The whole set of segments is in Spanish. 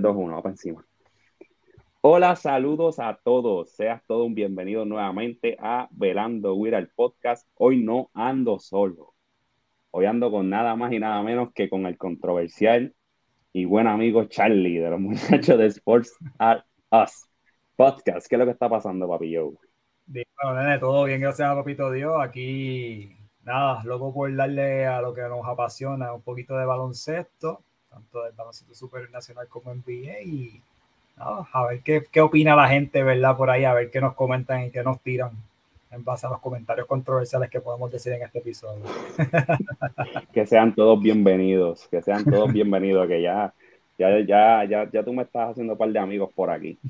Ok, 3, 2, 1, para encima. Hola, saludos a todos. Seas todo un bienvenido nuevamente a Velando Weir al podcast. Hoy no ando solo. Hoy ando con nada más y nada menos que con el controversial y buen amigo Charlie de los muchachos de Sports Are Us podcast. ¿Qué es lo que está pasando, papi Joe? Bueno, todo bien, gracias a papito Dios. Aquí, nada, loco por darle a lo que nos apasiona un poquito de baloncesto, tanto del baloncesto supernacional como NBA y nada, a ver qué, qué opina la gente, ¿verdad? Por ahí, a ver qué nos comentan y qué nos tiran en base a los comentarios controversiales que podemos decir en este episodio. que sean todos bienvenidos, que sean todos bienvenidos, que ya, ya, ya, ya, ya tú me estás haciendo un par de amigos por aquí.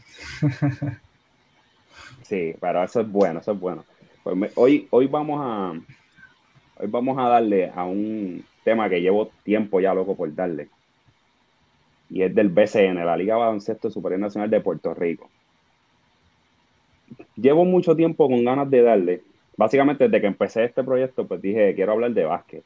Sí, pero eso es bueno, eso es bueno. Pues hoy, hoy vamos a hoy vamos a darle a un tema que llevo tiempo ya loco por darle. Y es del BCN, la Liga Baloncesto Superior Nacional de Puerto Rico. Llevo mucho tiempo con ganas de darle. Básicamente desde que empecé este proyecto, pues dije, quiero hablar de básquet.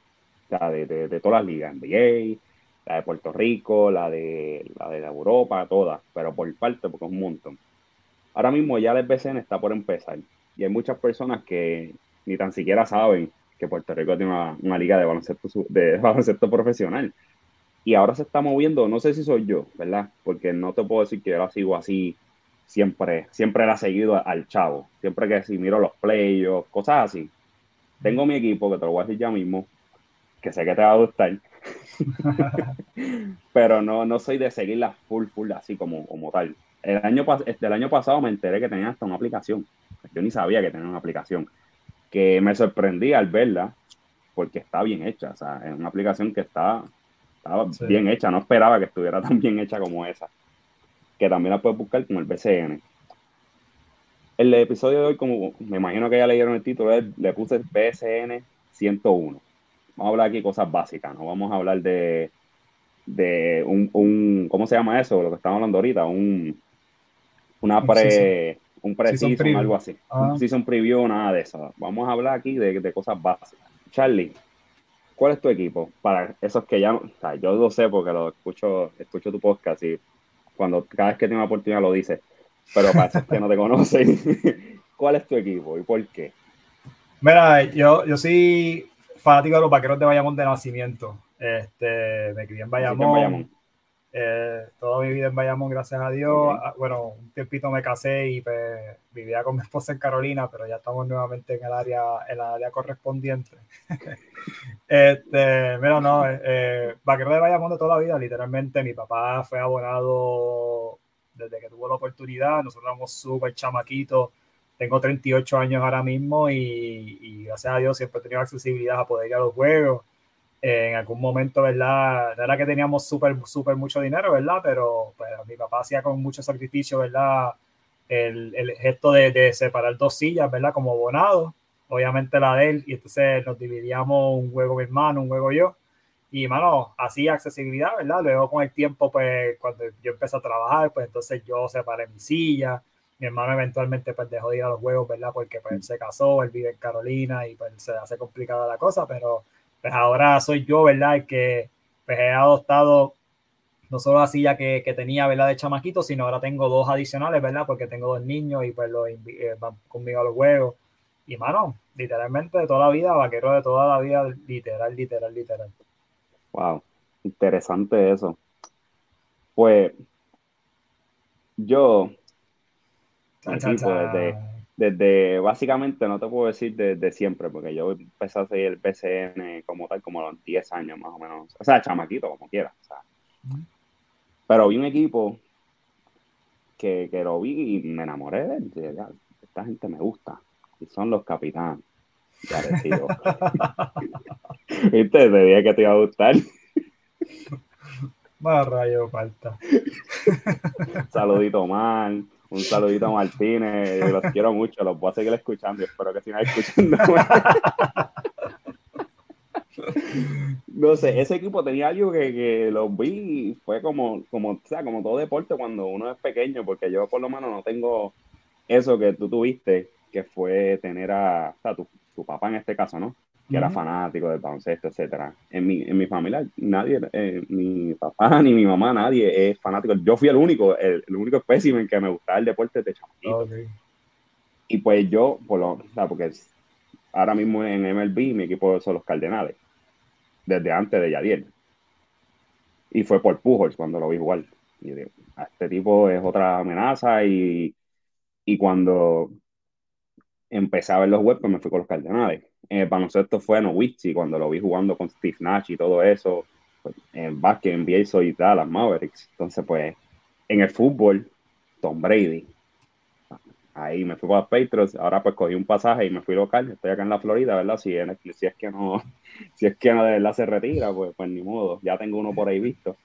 Sea, de, de, todas las ligas, NBA, la de Puerto Rico, la de, la de Europa, todas, pero por parte, porque es un montón. Ahora mismo ya el BCN está por empezar y hay muchas personas que ni tan siquiera saben que Puerto Rico tiene una, liga de baloncesto, de baloncesto profesional. Y ahora se está moviendo, no sé si soy yo, ¿verdad? Porque no te puedo decir que yo la sigo así siempre, siempre la he seguido al chavo. Siempre que si miro los playoffs, cosas así. Tengo mi equipo, que te lo voy a decir ya mismo, que sé que te va a gustar. Pero no, no soy de seguirla full, full, así como, como tal el año, el año pasado me enteré que tenía hasta una aplicación. Yo ni sabía que tenía una aplicación. Que me sorprendí al verla porque está bien hecha. O sea, es una aplicación que está, estaba bien hecha. No esperaba que estuviera tan bien hecha como esa. Que también la puedes buscar como el BCN. El episodio de hoy, como me imagino que ya leyeron el título, le puse BCN 101. Vamos a hablar aquí cosas básicas, no vamos a hablar de, de un, un, ¿cómo se llama eso? Lo que estamos hablando ahorita, un, una pre, un pre-season, algo así. Un ah. season preview, nada de eso. Vamos a hablar aquí de, de, cosas básicas. Charlie, ¿cuál es tu equipo? Para esos que ya, o sea, yo lo sé porque lo escucho, escucho tu podcast y cuando cada vez que tengo una oportunidad lo dices, pero para esos que no te conocen, ¿cuál es tu equipo y por qué? Mira, yo, yo soy fanático de los vaqueros de Bayamón de nacimiento. Este, me crié en Bayamón. Eh, toda mi vida en Bayamón, gracias a Dios. Ah, bueno, un tiempito me casé y pues, vivía con mi esposa en Carolina, pero ya estamos nuevamente en el área, en la área correspondiente. este, mira, no, eh, eh, vaquero de Bayamón de toda la vida, literalmente. Mi papá fue abonado desde que tuvo la oportunidad. Nosotros éramos súper chamaquitos. Tengo 38 años ahora mismo y, y gracias a Dios siempre he tenido accesibilidad a poder ir a los juegos en algún momento, ¿verdad? No era que teníamos súper, súper mucho dinero, ¿verdad? Pero, pues, mi papá hacía con mucho sacrificio, ¿verdad? El, el gesto de, de, separar dos sillas, ¿verdad? Como abonado, obviamente la de él, y entonces nos dividíamos un juego mi hermano, un juego yo. Y, mano, hacía accesibilidad, ¿verdad? Luego con el tiempo, pues, cuando yo empecé a trabajar, pues entonces yo separé mi silla. Mi hermano eventualmente, pues, dejó de ir a los juegos, ¿verdad? Porque, pues, él se casó, él vive en Carolina y, pues, se hace complicada la cosa, pero pues ahora soy yo, ¿verdad? El que pues, he adoptado no solo la silla que, que, tenía, ¿verdad? De chamaquito, sino ahora tengo dos adicionales, ¿verdad? Porque tengo dos niños y pues los eh, van conmigo a los juegos. Y mano, literalmente de toda la vida, vaquero de toda la vida, literal, literal, literal. Wow, interesante eso. Pues yo, desde, desde básicamente, no te puedo decir desde siempre, porque yo empecé a seguir el PCN como tal, como a los 10 años más o menos. O sea, chamaquito, como quiera. Pero vi un equipo que, que, lo vi y me enamoré de él. esta gente me gusta. Y son los capitanes. Ya ¿Viste? Te dije que te iba a gustar. Más rayo falta. Saludito, man. Un saludito a Martínez, los quiero mucho, los voy a seguir escuchando y espero que sigan escuchando. no sé, ese equipo tenía algo que, que los vi fue como, como, sea, como todo deporte cuando uno es pequeño, porque yo por lo menos no tengo eso que tú tuviste, que fue tener a, tu, tu papá en este caso, ¿no? Que era fanático del baloncesto, etcétera. En mi, en mi familia, nadie, eh, mi papá ni mi mamá, nadie es fanático. Yo fui el único, el, único espécimen que me gustaba el deporte de chamaquito. Y pues yo, por lo, porque ahora mismo en MLB mi equipo son los Cardenales, desde antes de Yadier. Y fue por Pujols cuando lo vi jugar. Y digo, este tipo es otra amenaza y, y cuando empecé a ver los webs, pues me fui con los Cardenales. En el baloncesto fue Nowitzki, cuando lo vi jugando con Steve Nash y todo eso. Pues, en básquet, NBA soy Dallas Mavericks. Entonces, pues, en el fútbol, Tom Brady. Ahí me fui los Patriots. Ahora, pues, cogí un pasaje y me fui local. Estoy acá en la Florida, ¿verdad? Si, si es que no, si es que no de verdad se retira, pues, pues ni modo. Ya tengo uno por ahí visto.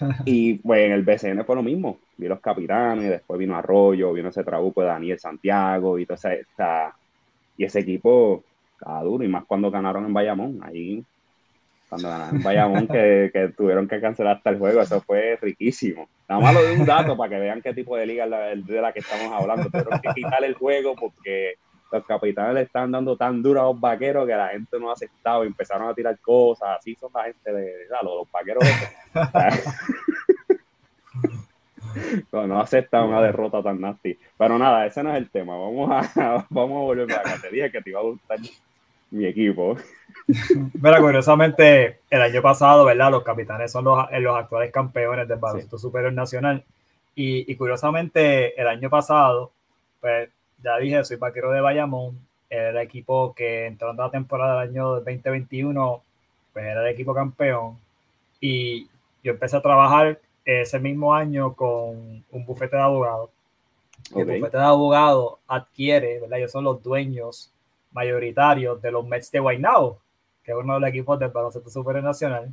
Y pues en el BCN fue lo mismo. Vi los capitanes, después vino Arroyo, vino ese trabuco de Daniel Santiago y todo esa, y ese equipo estaba duro, y más cuando ganaron en Bayamón. Ahí, cuando ganaron en Bayamón, que, que, tuvieron que cancelar hasta el juego, eso fue riquísimo. Nada más lo de un dato para que vean qué tipo de liga es de la que estamos hablando. Tuvieron que quitar el juego porque los capitanes le están dando tan duro a los vaqueros que la gente no ha aceptado y empezaron a tirar cosas. Así son la gente de, los, vaqueros. no, no aceptan una derrota tan nasty. Pero nada, ese no es el tema. Vamos a, vamos a volver para acá. Te dije que te iba a gustar mi equipo. Mira, curiosamente, el año pasado, ¿verdad? Los capitanes son los, los actuales campeones del baloncesto superior nacional. Y, y, curiosamente, el año pasado, pues ya dije, soy vaquero de Bayamón, era el equipo que entrando a la temporada del año 2021, pues era el equipo campeón. Y yo empecé a trabajar ese mismo año con un bufete de abogados. El bufete de abogados adquiere, ¿verdad? Ellos son los dueños mayoritarios de los Mets de Guaynabo, que es uno de los equipos del baloncesto superior nacional.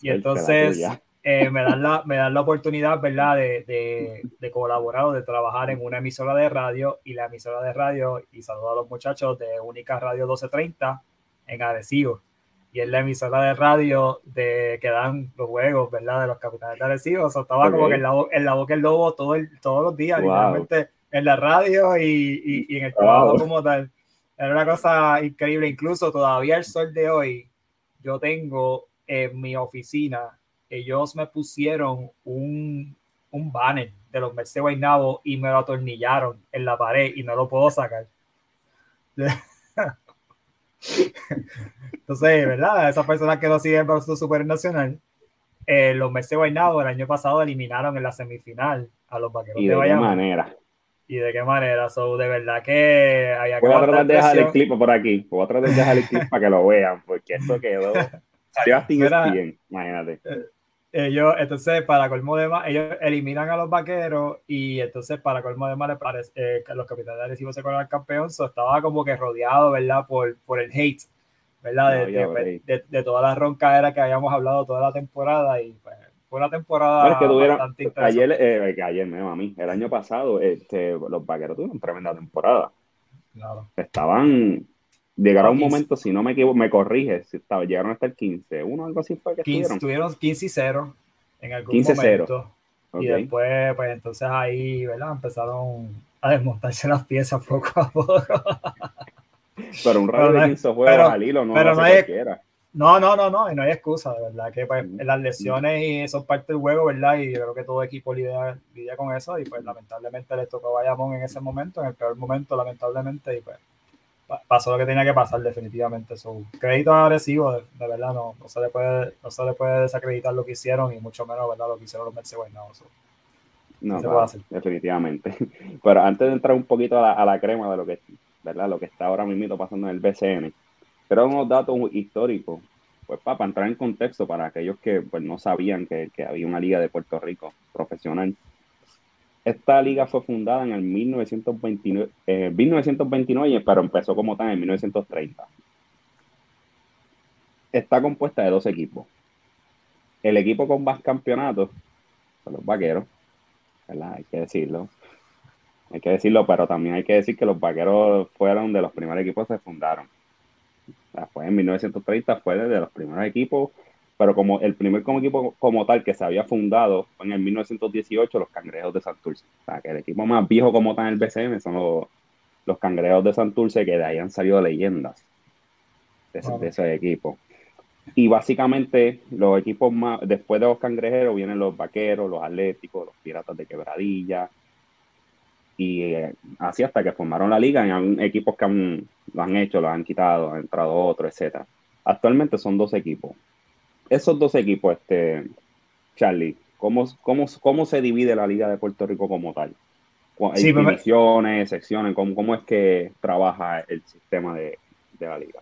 Y entonces eh, me, dan la, me dan la oportunidad, ¿verdad?, de, de, de, colaborar o de trabajar en una emisora de radio y la emisora de radio, y saludo a los muchachos de Única Radio 1230 en Arecibo. Y es la emisora de radio de que dan los juegos, ¿verdad?, de los capitanes de Arecibo. O sea, estaba como que en la, en la boca el lobo todo el, todos los días, literalmente en la radio y, y, en el trabajo como tal. Era una cosa increíble. Incluso todavía el sol de hoy, yo tengo en mi oficina ellos me pusieron un, un banner de los Mets de Guaynabo y me lo atornillaron en la pared y no lo puedo sacar. Entonces, ¿verdad? Esas personas que no siguen para su Super Nacional, eh, los Mets de Guaynabo el año pasado eliminaron en la semifinal a los vaqueros ¿Y de, qué manera? ¿Y de qué manera? So, de verdad que había que. Voy a tratar de dejar el clip por aquí. Voy a tratar de dejar el clip para que lo vean, porque esto quedó. Salió hasta bien, imagínate. Eh, ellos, entonces, para colmo de más, ellos eliminan a los vaqueros y entonces, para colmo de más, eh, los capitanes de Arecibo se coronan campeón. So, estaba como que rodeado, ¿verdad? Por, por el hate, ¿verdad? de, de, de, toda la roncadera que habíamos hablado toda la temporada y pues, fue una temporada bueno, que tuvieron, Ayer, eh, ayer me a mí, el año pasado, este, los vaqueros tuvieron tremenda temporada. Claro. Estaban Llegaron un momento, si no me equivoco, me corrige, si estaba, llegaron hasta el 15, uno algo así fue que 15, estuvieron. 15 y 0 en algún 15 momento. Y después, pues entonces ahí, ¿verdad? Empezaron a desmontarse las piezas poco a poco. pero un radio de 15 juegos al hilo no pero no hay, No, no, no, no, y no hay excusa, de verdad, que pues, las lesiones y eso es parte del juego, ¿verdad? Y yo creo que todo equipo lidia, lidia con eso y pues lamentablemente le tocó a Bayamón en ese momento, en el peor momento, lamentablemente, y pues pasó lo que tenía que pasar definitivamente. Su crédito agresivo, de, de, verdad, no, no, se le puede, no se le puede desacreditar lo que hicieron y mucho menos ¿verdad? lo que hicieron los Mets no, no, definitivamente. Pero antes de entrar un poquito a la, a la, crema de lo que, ¿verdad? lo que está ahora mismo pasando en el BCN, pero unos datos históricos, pues para, entrar en contexto para aquellos que pues, no sabían que, que había una liga de Puerto Rico profesional. Esta liga fue fundada en el 1929, eh, 1929, pero empezó como tal en 1930. Está compuesta de dos equipos. El equipo con más campeonatos son los vaqueros, ¿verdad? Hay que decirlo. Hay que decirlo, pero también hay que decir que los vaqueros fueron de los primeros equipos que se fundaron. Fue en 1930, fue de los primeros equipos pero como el primer como equipo como tal que se había fundado fue en el 1918 los Cangrejos de Santurce. O sea, que el equipo más viejo como tal en el BCM son los, los Cangrejos de Santurce, que de ahí han salido leyendas. de, ese equipo. Y básicamente los equipos más, después de los cangrejeros vienen los vaqueros, los atléticos, los piratas de quebradilla. Y eh, así hasta que formaron la liga, hay equipos que han, lo han hecho, lo han quitado, han entrado otros, etcétera. Actualmente son dos equipos. Esos dos equipos, este, Charlie, ¿cómo, cómo, cómo se divide la Liga de Puerto Rico como tal? ¿Hay divisiones, secciones? ¿cómo, ¿Cómo, es que trabaja el sistema de, de la liga?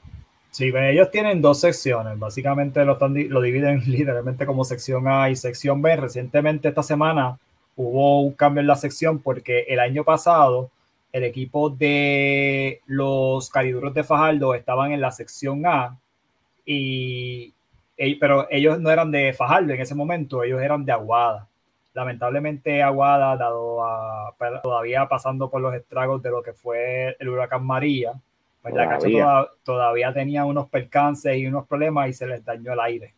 Sí, pues, ellos tienen dos secciones. Básicamente lo, lo dividen literalmente como sección A y sección B. Recientemente, esta semana, hubo un cambio en la sección porque el año pasado el equipo de los cariduros de Fajardo estaban en la sección A y, pero ellos no eran de Fajardo en ese momento, ellos eran de Aguada. Lamentablemente Aguada, dado a, todavía pasando por los estragos de lo que fue el huracán María, pues todavía. todavía tenía unos percances y unos problemas y se les dañó el aire.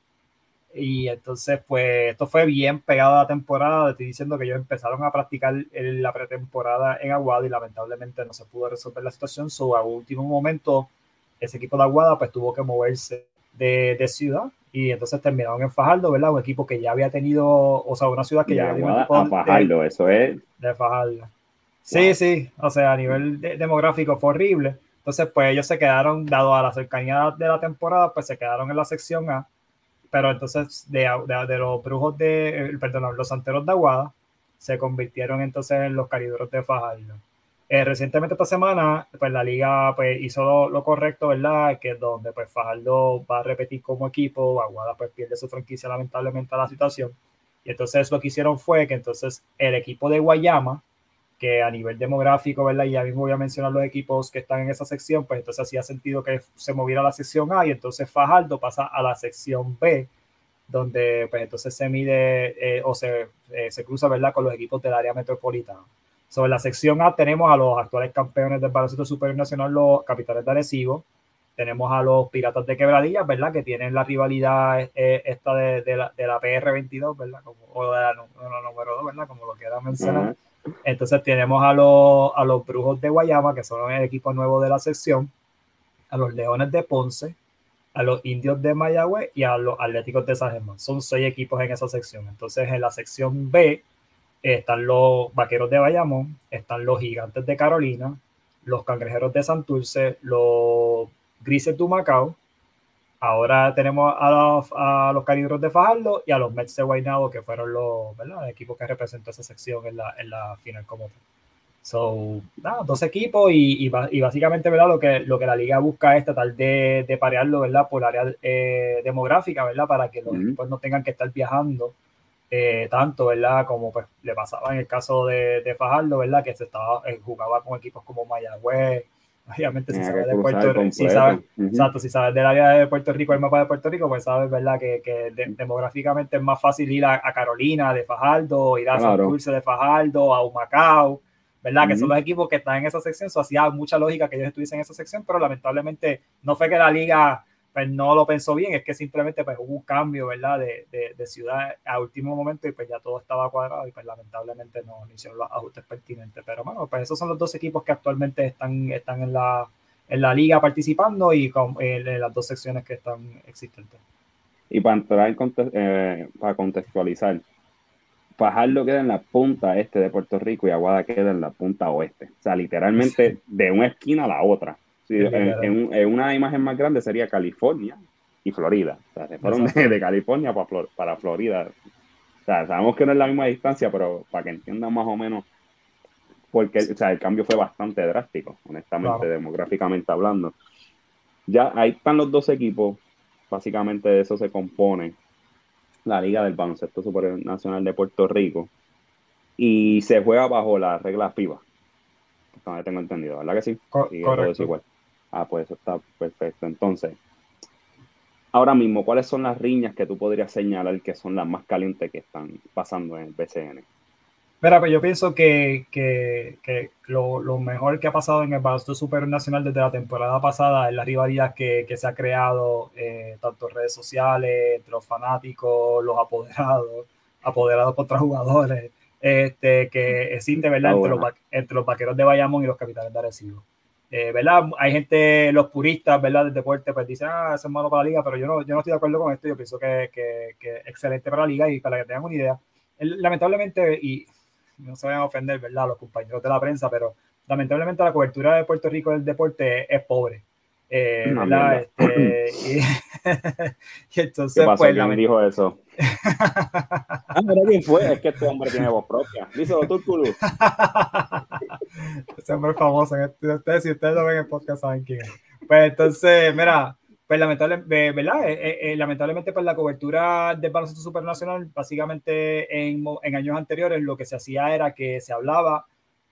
Y entonces, pues esto fue bien pegado a la temporada. Estoy diciendo que ellos empezaron a practicar la pretemporada en Aguada y lamentablemente no se pudo resolver la situación. So, a último momento, ese equipo de Aguada pues tuvo que moverse de, de, ciudad y entonces terminaron en Fajardo, ¿verdad? Un equipo que ya había tenido, o sea, una ciudad que ya había tenido. A Fajardo, eso es. De Fajardo. Sí, sí, o sea, a nivel demográfico fue horrible. Entonces, pues ellos se quedaron, dado a la cercanía de la temporada, pues se quedaron en la sección A. Pero entonces, de, de, los brujos de, eh, perdón, los santeros de Aguada, se convirtieron entonces en los cariduros de Fajardo. Eh, recientemente esta semana, pues la liga pues, hizo lo, correcto, ¿verdad? Que es donde pues Fajardo va a repetir como equipo, Aguada pues pierde su franquicia lamentablemente a la situación. Y entonces lo que hicieron fue que entonces el equipo de Guayama, que a nivel demográfico, ¿verdad? Y ya mismo voy a mencionar los equipos que están en esa sección, pues entonces hacía sentido que se moviera a la sección A y entonces Fajardo pasa a la sección B, donde pues entonces se mide eh, o se, eh, se cruza, ¿verdad? Con los equipos del área metropolitana. Sobre la sección A tenemos a los actuales campeones del baloncesto superior nacional, los capitales de Arecibo. Tenemos a los Piratas de Quebradillas, ¿verdad? Que tienen la rivalidad eh, esta de, la, de, la, PR22, ¿verdad? Como, o de la, número 2, ¿verdad? Como lo quieran mencionar. Entonces tenemos a los, a los Brujos de Guayama, que son el equipo nuevo de la sección, a los Leones de Ponce, a los Indios de Mayagüez y a los Atléticos de San Germán. Son seis equipos en esa sección. Entonces en la sección B están los Vaqueros de Bayamón, están los Gigantes de Carolina, los Cangrejeros de Santurce, los Grises de Macao. Ahora tenemos a los, a los Calibros de Fajardo y a los Mets de Guaynabo, que fueron los ¿verdad? equipos que representó esa sección en la, en la final como tal. So, nada, dos equipos y, y, básicamente ¿verdad? Lo, que, lo que la liga busca es tratar de, de parearlo ¿verdad? por área eh, demográfica, ¿verdad? para que los equipos no tengan que estar viajando eh, tanto, ¿verdad? Como pues le pasaba en el caso de, de Fajardo, ¿verdad? Que se estaba, eh, jugaba con equipos como Mayagüez, obviamente si sabes de Puerto Rico, si sabes, exacto, si sabes del área de Puerto Rico, el mapa de Puerto Rico, pues sabes, ¿verdad? Que, que demográficamente es más fácil ir a, Carolina de Fajardo, ir a San Dulce de Fajardo, a Humacao, ¿verdad? Que son los equipos que están en esa sección, eso hacía mucha lógica que ellos estuviesen en esa sección, pero lamentablemente no fue que la liga pues no lo pensó bien, es que simplemente pues hubo un cambio, ¿verdad? De, de, ciudad a último momento y pues ya todo estaba cuadrado y pues lamentablemente no, hicieron los ajustes pertinentes. Pero bueno, pues esos son los dos equipos que actualmente están, están en, la, en la liga participando y con, en las dos secciones que están existentes. Y para entrar en eh, para contextualizar, Fajardo queda en la punta este de Puerto Rico y Aguada queda en la punta oeste. O sea, literalmente de una esquina a la otra en, una imagen más grande sería California y Florida. O sea, se fueron de, California para, para Florida. O sea, sabemos que no es la misma distancia, pero para que entiendan más o menos, porque o sea, el cambio fue bastante drástico, honestamente, demográficamente hablando. Ya ahí están los dos equipos, básicamente de eso se compone la Liga del Baloncesto Superior Nacional de Puerto Rico y se juega bajo la regla FIBA. Tengo entendido, ¿verdad que sí? correcto. Ah, pues eso está perfecto. Entonces, ahora mismo, ¿cuáles son las riñas que tú podrías señalar que son las más calientes que están pasando en el BCN? Mira, pues yo pienso que, que, que lo, lo, mejor que ha pasado en el baloncesto superior nacional desde la temporada pasada es la rivalidad que, que se ha creado, eh, tanto en redes sociales, entre los fanáticos, los apoderados, apoderados por otros jugadores, este, que existe, ¿verdad? Entre los, entre los vaqueros de Bayamón y los capitanes de Arecibo. Eh, ¿verdad? Hay gente, los puristas, ¿verdad? Del deporte, pues dicen, ah, eso es malo para la liga, pero yo no, yo no estoy de acuerdo con esto. Yo pienso que, es excelente para la liga y para que tengan una idea. lamentablemente, y no se vayan a ofender, ¿verdad? Los compañeros de la prensa, pero lamentablemente la cobertura de Puerto Rico del deporte es pobre. Eh, ¿verdad? Este, y, y, entonces, ¿Qué pasó? pues, ¿Quién me dijo eso? ah, mira quién fue, es que este hombre tiene voz propia. Díselo tú, Culu. Ese hombre es famoso. Ustedes, si ustedes lo ven en podcast, saben quién es. Pues entonces, mira, pues lamentablemente, ¿verdad? Eh, eh, eh, lamentablemente, pues la cobertura del baloncesto supernacional, básicamente en, en años anteriores, lo que se hacía era que se hablaba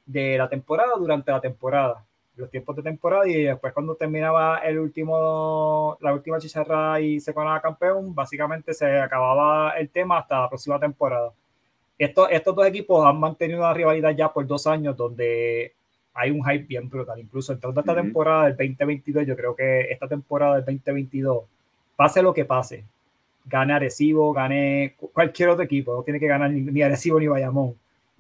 de la temporada durante la temporada los tiempos de temporada y después cuando terminaba el último, la última chicharra y se coronaba campeón, básicamente se acababa el tema hasta la próxima temporada. Estos, estos dos equipos han mantenido una rivalidad ya por dos años donde hay un hype bien brutal. Incluso en toda esta temporada del 2022, yo creo que esta temporada del 2022, pase lo que pase, gane Arecibo, gane cualquier otro equipo, no tiene que ganar ni, ni Arecibo ni Bayamón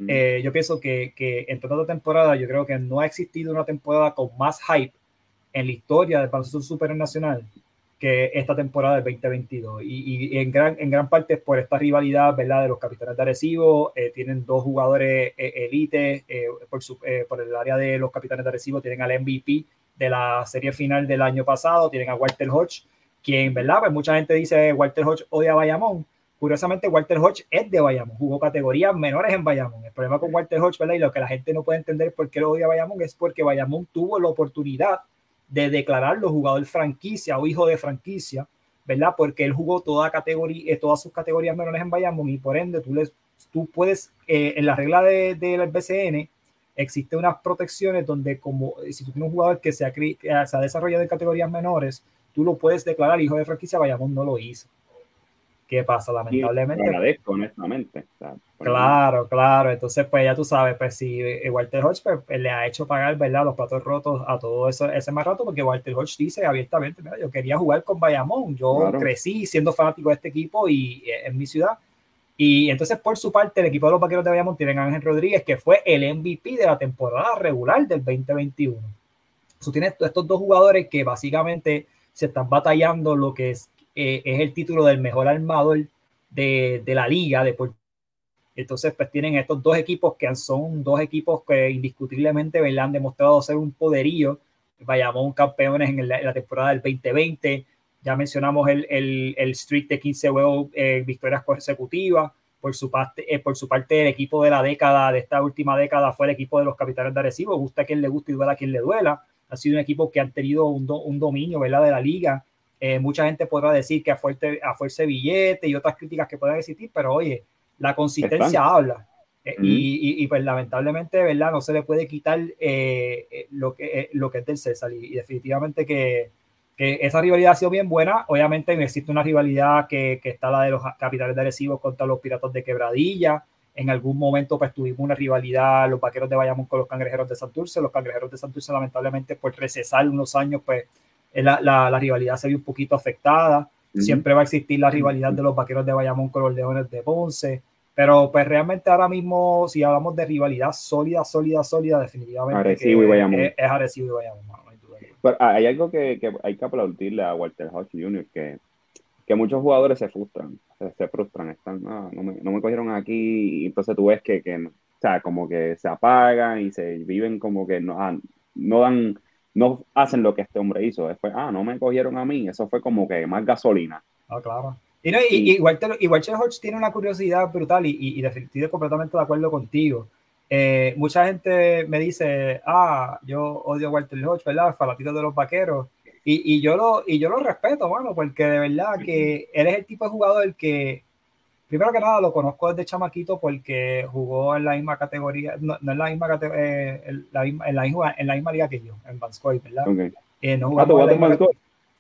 eh, yo pienso que, que en toda la temporada, yo creo que no ha existido una temporada con más hype en la historia del baloncesto supernacional que esta temporada del 2022. Y, y, en, gran, en gran parte por esta rivalidad ¿verdad? de los capitanes de Arecibo. Eh, tienen dos jugadores eh, elite por, su, por, el área de los capitanes de Arecibo. Tienen al MVP de la serie final del año pasado. Tienen a Walter Hodge, quien, ¿verdad? Pues mucha gente dice Walter Hodge odia a Bayamón Curiosamente, Walter Hodge es de Bayamón, jugó categorías menores en Bayamón. El problema con Walter Hodge, ¿verdad? Y lo que la gente no puede entender por qué lo odia Bayamón es porque Bayamón tuvo la oportunidad de declararlo jugador franquicia o hijo de franquicia, ¿verdad? Porque él jugó toda categoría, eh, todas sus categorías menores en Bayamón y por ende tú, les, tú puedes, eh, en la regla del de, BCN, existe unas protecciones donde como eh, si tú tienes un jugador que se ha, se ha desarrollado en categorías menores, tú lo puedes declarar hijo de franquicia, Bayamón no lo hizo. ¿Qué pasa? Lamentablemente. agradezco, honestamente. claro, claro. Entonces, pues ya tú sabes, pues si Walter Hodge pues, le ha hecho pagar, ¿verdad? Los platos rotos a todo eso, ese más rato, porque Walter Hodge dice abiertamente, mira, yo quería jugar con Bayamón. Yo crecí siendo fanático de este equipo y eh, en mi ciudad. Y entonces, por su parte, el equipo de los vaqueros de Bayamón tienen a Ángel Rodríguez, que fue el MVP de la temporada regular del 2021. Tú tienes estos dos jugadores que básicamente se están batallando lo que es eh, es el título del mejor armador de, de la liga de Entonces, pues tienen estos dos equipos que son dos equipos que indiscutiblemente han demostrado ser un poderío. Vayamos campeones en, la, temporada del 2020. Ya mencionamos el, el, el streak de 15 juegos, eh, victorias consecutivas. Por su, parte, eh, por su parte, el equipo de la década, de esta última década, fue el equipo de los capitanes de Arecibo. Gusta a quien le guste y duela a quien le duela. Ha sido un equipo que han tenido un, un dominio ¿verdad? de la liga eh, mucha gente podrá decir que a fuerte, a fuerza billete y otras críticas que puedan existir, pero oye, la consistencia habla. Eh, y, y, pues lamentablemente, ¿verdad? No se le puede quitar eh, lo, que, lo que es del César. Y, definitivamente que, que, esa rivalidad ha sido bien buena. Obviamente existe una rivalidad que, que está la de los capitales de Arecibo contra los piratas de Quebradilla. En algún momento pues tuvimos una rivalidad los vaqueros de Bayamón con los cangrejeros de Santurce. Los cangrejeros de Santurce lamentablemente por recesar unos años pues la, la, rivalidad se ve un poquito afectada. Siempre va a existir la rivalidad de los vaqueros de Bayamón con los leones de Ponce. Pero pues realmente ahora mismo, si hablamos de rivalidad sólida, sólida, sólida, definitivamente Es, es Arecibo y Bayamón. hay algo que, que, hay que aplaudirle a Walter Hodge Jr., que, que muchos jugadores se frustran, se, frustran, están, ah, no, me, no, me, cogieron aquí, y entonces tú ves que, que, o sea, como que se apagan y se viven como que no, ah, no dan no hacen lo que este hombre hizo. Después, ah, no me cogieron a mí. Eso fue como que más gasolina. Ah, claro. Y, no, y, igual, Hodge tiene una curiosidad brutal y, y, definitivamente completamente de acuerdo contigo. Eh, mucha gente me dice, ah, yo odio a Walter Hodge, ¿verdad? Falatito de los vaqueros. Y, y, yo lo, y yo lo respeto, bueno, porque de verdad que él es el tipo de jugador que primero que nada lo conozco desde chamaquito porque jugó en la misma categoría, no, en la misma categoría, eh, en, la misma, en, la misma, en la misma liga que yo, en Vanscoy, ¿verdad? Okay. Eh, no ah, en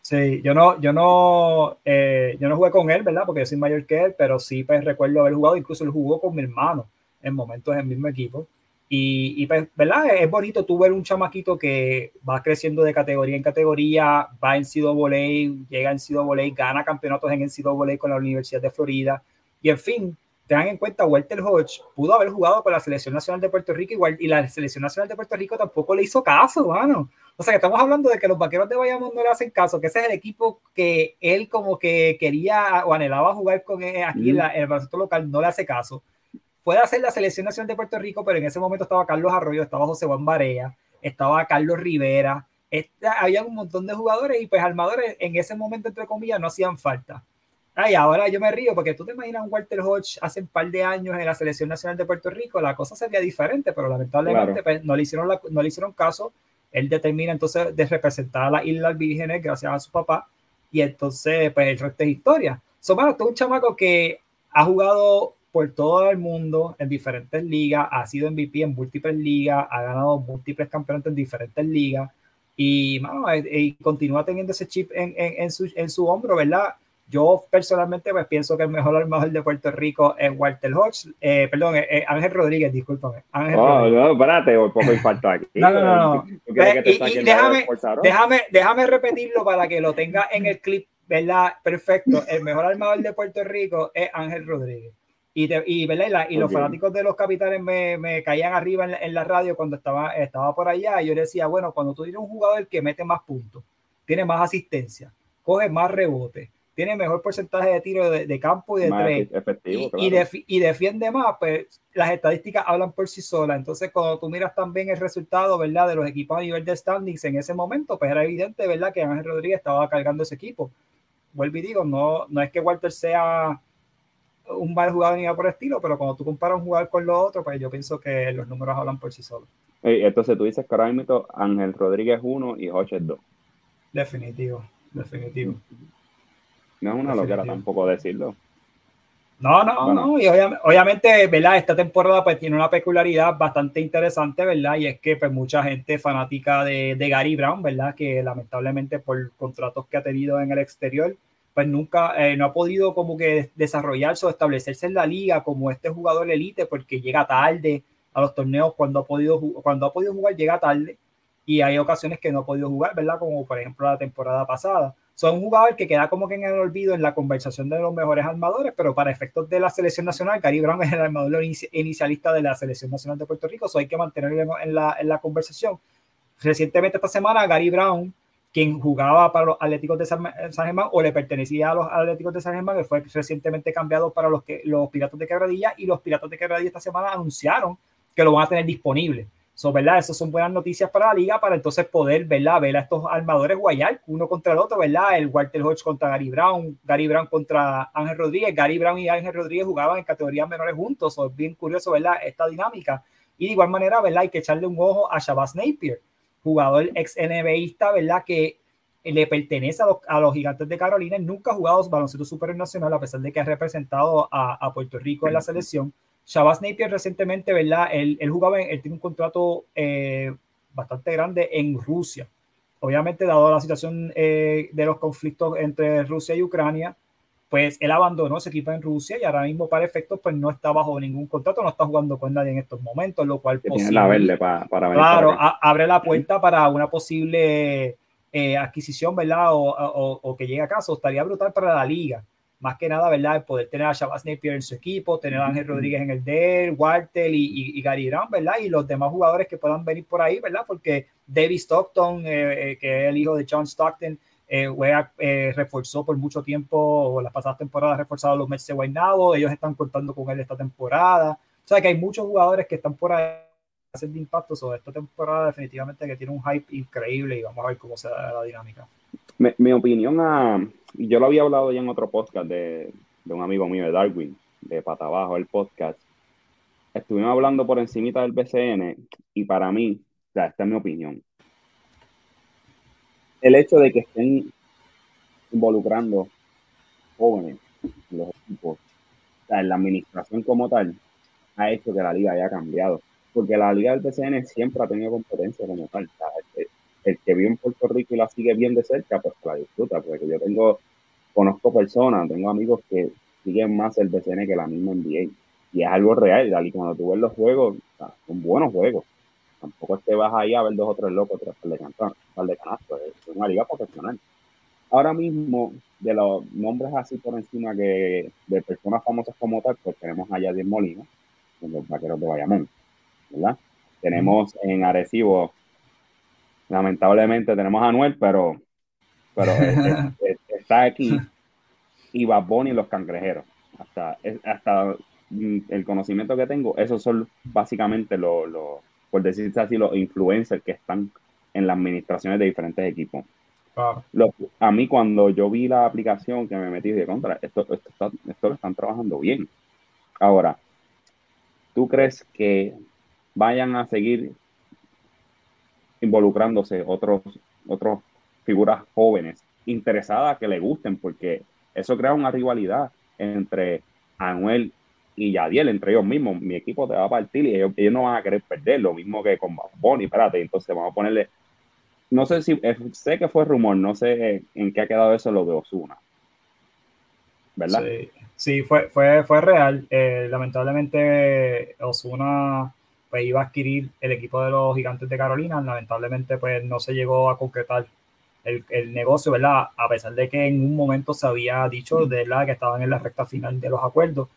Sí, yo no, yo no, eh, yo no jugué con él, ¿verdad? Porque yo soy mayor que él, pero sí pues recuerdo haber jugado, incluso él jugó con mi hermano en momentos en el mismo equipo. Y, y pues, ¿verdad? Es bonito tú ver un chamaquito que va creciendo de categoría en categoría, va en voley, llega en voley, gana campeonatos en voley con la Universidad de Florida, y en fin, tengan en cuenta, Walter Hodge pudo haber jugado con la Selección Nacional de Puerto Rico igual, y la Selección Nacional de Puerto Rico tampoco le hizo caso, mano. O sea, que estamos hablando de que los vaqueros de Bayamón no le hacen caso, que ese es el equipo que él como que quería o anhelaba jugar con él aquí en, el baloncesto local, no le hace caso. Puede hacer la Selección Nacional de Puerto Rico, pero en ese momento estaba Carlos Arroyo, estaba José Juan Barea, estaba Carlos Rivera, había un montón de jugadores y pues armadores en ese momento, entre comillas, no hacían falta. Ay, ahora yo me río porque tú te imaginas un Walter Hodge hace un par de años en la Selección Nacional de Puerto Rico, la cosa sería diferente, pero lamentablemente pues, no, le hicieron no le hicieron caso. Él determina entonces de representar a las Islas Vírgenes gracias a su papá y entonces pues el resto es historia. So, bueno, es un chamaco que ha jugado por todo el mundo en diferentes ligas, ha sido MVP en múltiples ligas, ha ganado múltiples campeonatos en diferentes ligas y, eh, y continúa teniendo ese chip en, en, en, su, en su hombro, ¿verdad? Yo personalmente pues pienso que el mejor armador de Puerto Rico es Walter Hodge, eh, perdón, eh, eh, Ángel Rodríguez, discúlpame. Ángel oh, Rodríguez. no, espérate, un poco faltó aquí. no, no, no. no. y, déjame, déjame, déjame repetirlo para que lo tenga en el clip, ¿verdad? Perfecto. El mejor armador de Puerto Rico es Ángel Rodríguez. Y, y, ¿verdad? y, los fanáticos de los capitales me, me caían arriba en la, en la, radio cuando estaba, estaba por allá. Y yo decía, bueno, cuando tú tienes un jugador que mete más puntos, tiene más asistencia, coge más rebotes, tiene mejor porcentaje de tiro de, campo y de tres. y, defiende más, pues las estadísticas hablan por sí solas. Entonces, cuando tú miras también el resultado, ¿verdad? De los equipos a nivel de standings en ese momento, pues era evidente, ¿verdad? Que Ángel Rodríguez estaba cargando ese equipo. Vuelvo y digo, no, no es que Walter sea un mal jugador ni nada por estilo, pero cuando tú comparas un jugador con lo otro, pues yo pienso que los números hablan por sí solos. entonces tú dices que ahora mismo Ángel Rodríguez 1 y Hoche 2. Definitivo, definitivo. No es una locura tampoco decirlo. No, no, no, y obviamente, ¿verdad? Esta temporada pues tiene una peculiaridad bastante interesante, ¿verdad? Y es que pues mucha gente fanática de, de Gary Brown, ¿verdad? Que lamentablemente por contratos que ha tenido en el exterior, pues nunca, eh, no ha podido como que desarrollarse o establecerse en la liga como este jugador elite porque llega tarde a los torneos cuando ha podido, cuando ha podido jugar, llega tarde y hay ocasiones que no ha podido jugar, ¿verdad? Como por ejemplo la temporada pasada son un jugador que queda como que en el olvido en la conversación de los mejores armadores, pero para efectos de la selección nacional, Gary Brown es el armador inicialista de la selección nacional de Puerto Rico, eso hay que mantenerlo en la, en la conversación. Recientemente esta semana, Gary Brown, quien jugaba para los Atléticos de San, Germán o le pertenecía a los Atléticos de San Germán, que fue recientemente cambiado para los, que, los Piratas de Quebradilla y los Piratas de Quebradilla esta semana anunciaron que lo van a tener disponible. So, ¿verdad? Esas son buenas noticias para la liga para entonces poder, ¿verdad? Ver a estos armadores guayar uno contra el otro, ¿verdad? El Walter Hodge contra Gary Brown, Gary Brown contra Ángel Rodríguez. Gary Brown y Ángel Rodríguez jugaban en categorías menores juntos. So, es bien curioso, ¿verdad? Esta dinámica. Y de igual manera, ¿verdad? Hay que echarle un ojo a Shabazz Napier, jugador ex NBAista, ¿verdad? Que le pertenece a los, a los, gigantes de Carolina. Nunca ha jugado baloncesto super nacional, a pesar de que ha representado a, a Puerto Rico en la selección. Shabazz Napier recientemente, ¿verdad? Él, jugaba, él tiene un contrato eh, bastante grande en Rusia. Obviamente, dado la situación eh, de los conflictos entre Rusia y Ucrania, pues él abandonó ese equipo en Rusia y ahora mismo para efectos pues no está bajo ningún contrato, no está jugando con nadie en estos momentos, lo cual posible, la verde para, para claro, abre la puerta para una posible eh, adquisición, ¿verdad? O, o, que llegue a caso, estaría brutal para la liga más que nada, ¿verdad? El poder tener a Shabazz Napier en su equipo, tener a Ángel Rodríguez en el de él, Walter y, y, Gary Brown, ¿verdad? Y los demás jugadores que puedan venir por ahí, ¿verdad? Porque David Stockton, eh, eh, que es el hijo de John Stockton, eh, eh, reforzó por mucho tiempo, o las pasadas temporadas reforzado los Mets de Guaynabo, ellos están contando con él esta temporada. O sea que hay muchos jugadores que están por ahí haciendo impacto sobre esta temporada, definitivamente que tiene un hype increíble y vamos a ver cómo se da la dinámica. Mi, opinión a, yo lo había hablado ya en otro podcast de, un amigo mío de Darwin, de Pata Abajo, el podcast. Estuvimos hablando por encimita del BCN y para mí, o sea, esta es mi opinión. El hecho de que estén involucrando jóvenes en los equipos, o sea, en la administración como tal, ha hecho que la liga haya cambiado. Porque la liga del BCN siempre ha tenido competencia como tal. El que vive en Puerto Rico y la sigue bien de cerca, pues la disfruta, porque yo tengo, conozco personas, tengo amigos que siguen más el BCN que la misma NBA. Y es algo real, y cuando tú ves los juegos, son buenos juegos. Tampoco es que vas ahí a ver dos o tres locos, tres par de, par de canastos, es una liga profesional. ahora mismo, de los nombres así por encima que de personas famosas como tal, pues tenemos a Yadier Molina, en los vaqueros de Bayamón, ¿verdad? Tenemos en Arecibo, lamentablemente tenemos a Anuel, pero, pero está aquí, y Bad Bunny y los cangrejeros. Hasta, hasta mm, el conocimiento que tengo, esos son básicamente los, por decirse así, los influencers que están en las administraciones de diferentes equipos. a mí cuando yo vi la aplicación que me metí de contra, esto, esto, esto lo están trabajando bien. Ahora, ¿tú crees que vayan a seguir involucrándose otros, otros figuras jóvenes interesadas que le gusten? Porque eso crea una rivalidad entre Anuel y Yadiel, entre ellos mismos. Mi equipo te va a partir y ellos, no van a querer perder, lo mismo que con Bonnie, espérate, entonces vamos a ponerle. No sé si, eh, sé que fue rumor, no sé en qué ha quedado eso lo de Osuna. ¿Verdad? Sí, fue, fue, fue real. Eh, lamentablemente, Osuna pues iba a adquirir el equipo de los gigantes de Carolina. Lamentablemente, pues no se llegó a concretar el, negocio, ¿verdad? A pesar de que en un momento se había dicho, de la que estaban en la recta final de los acuerdos.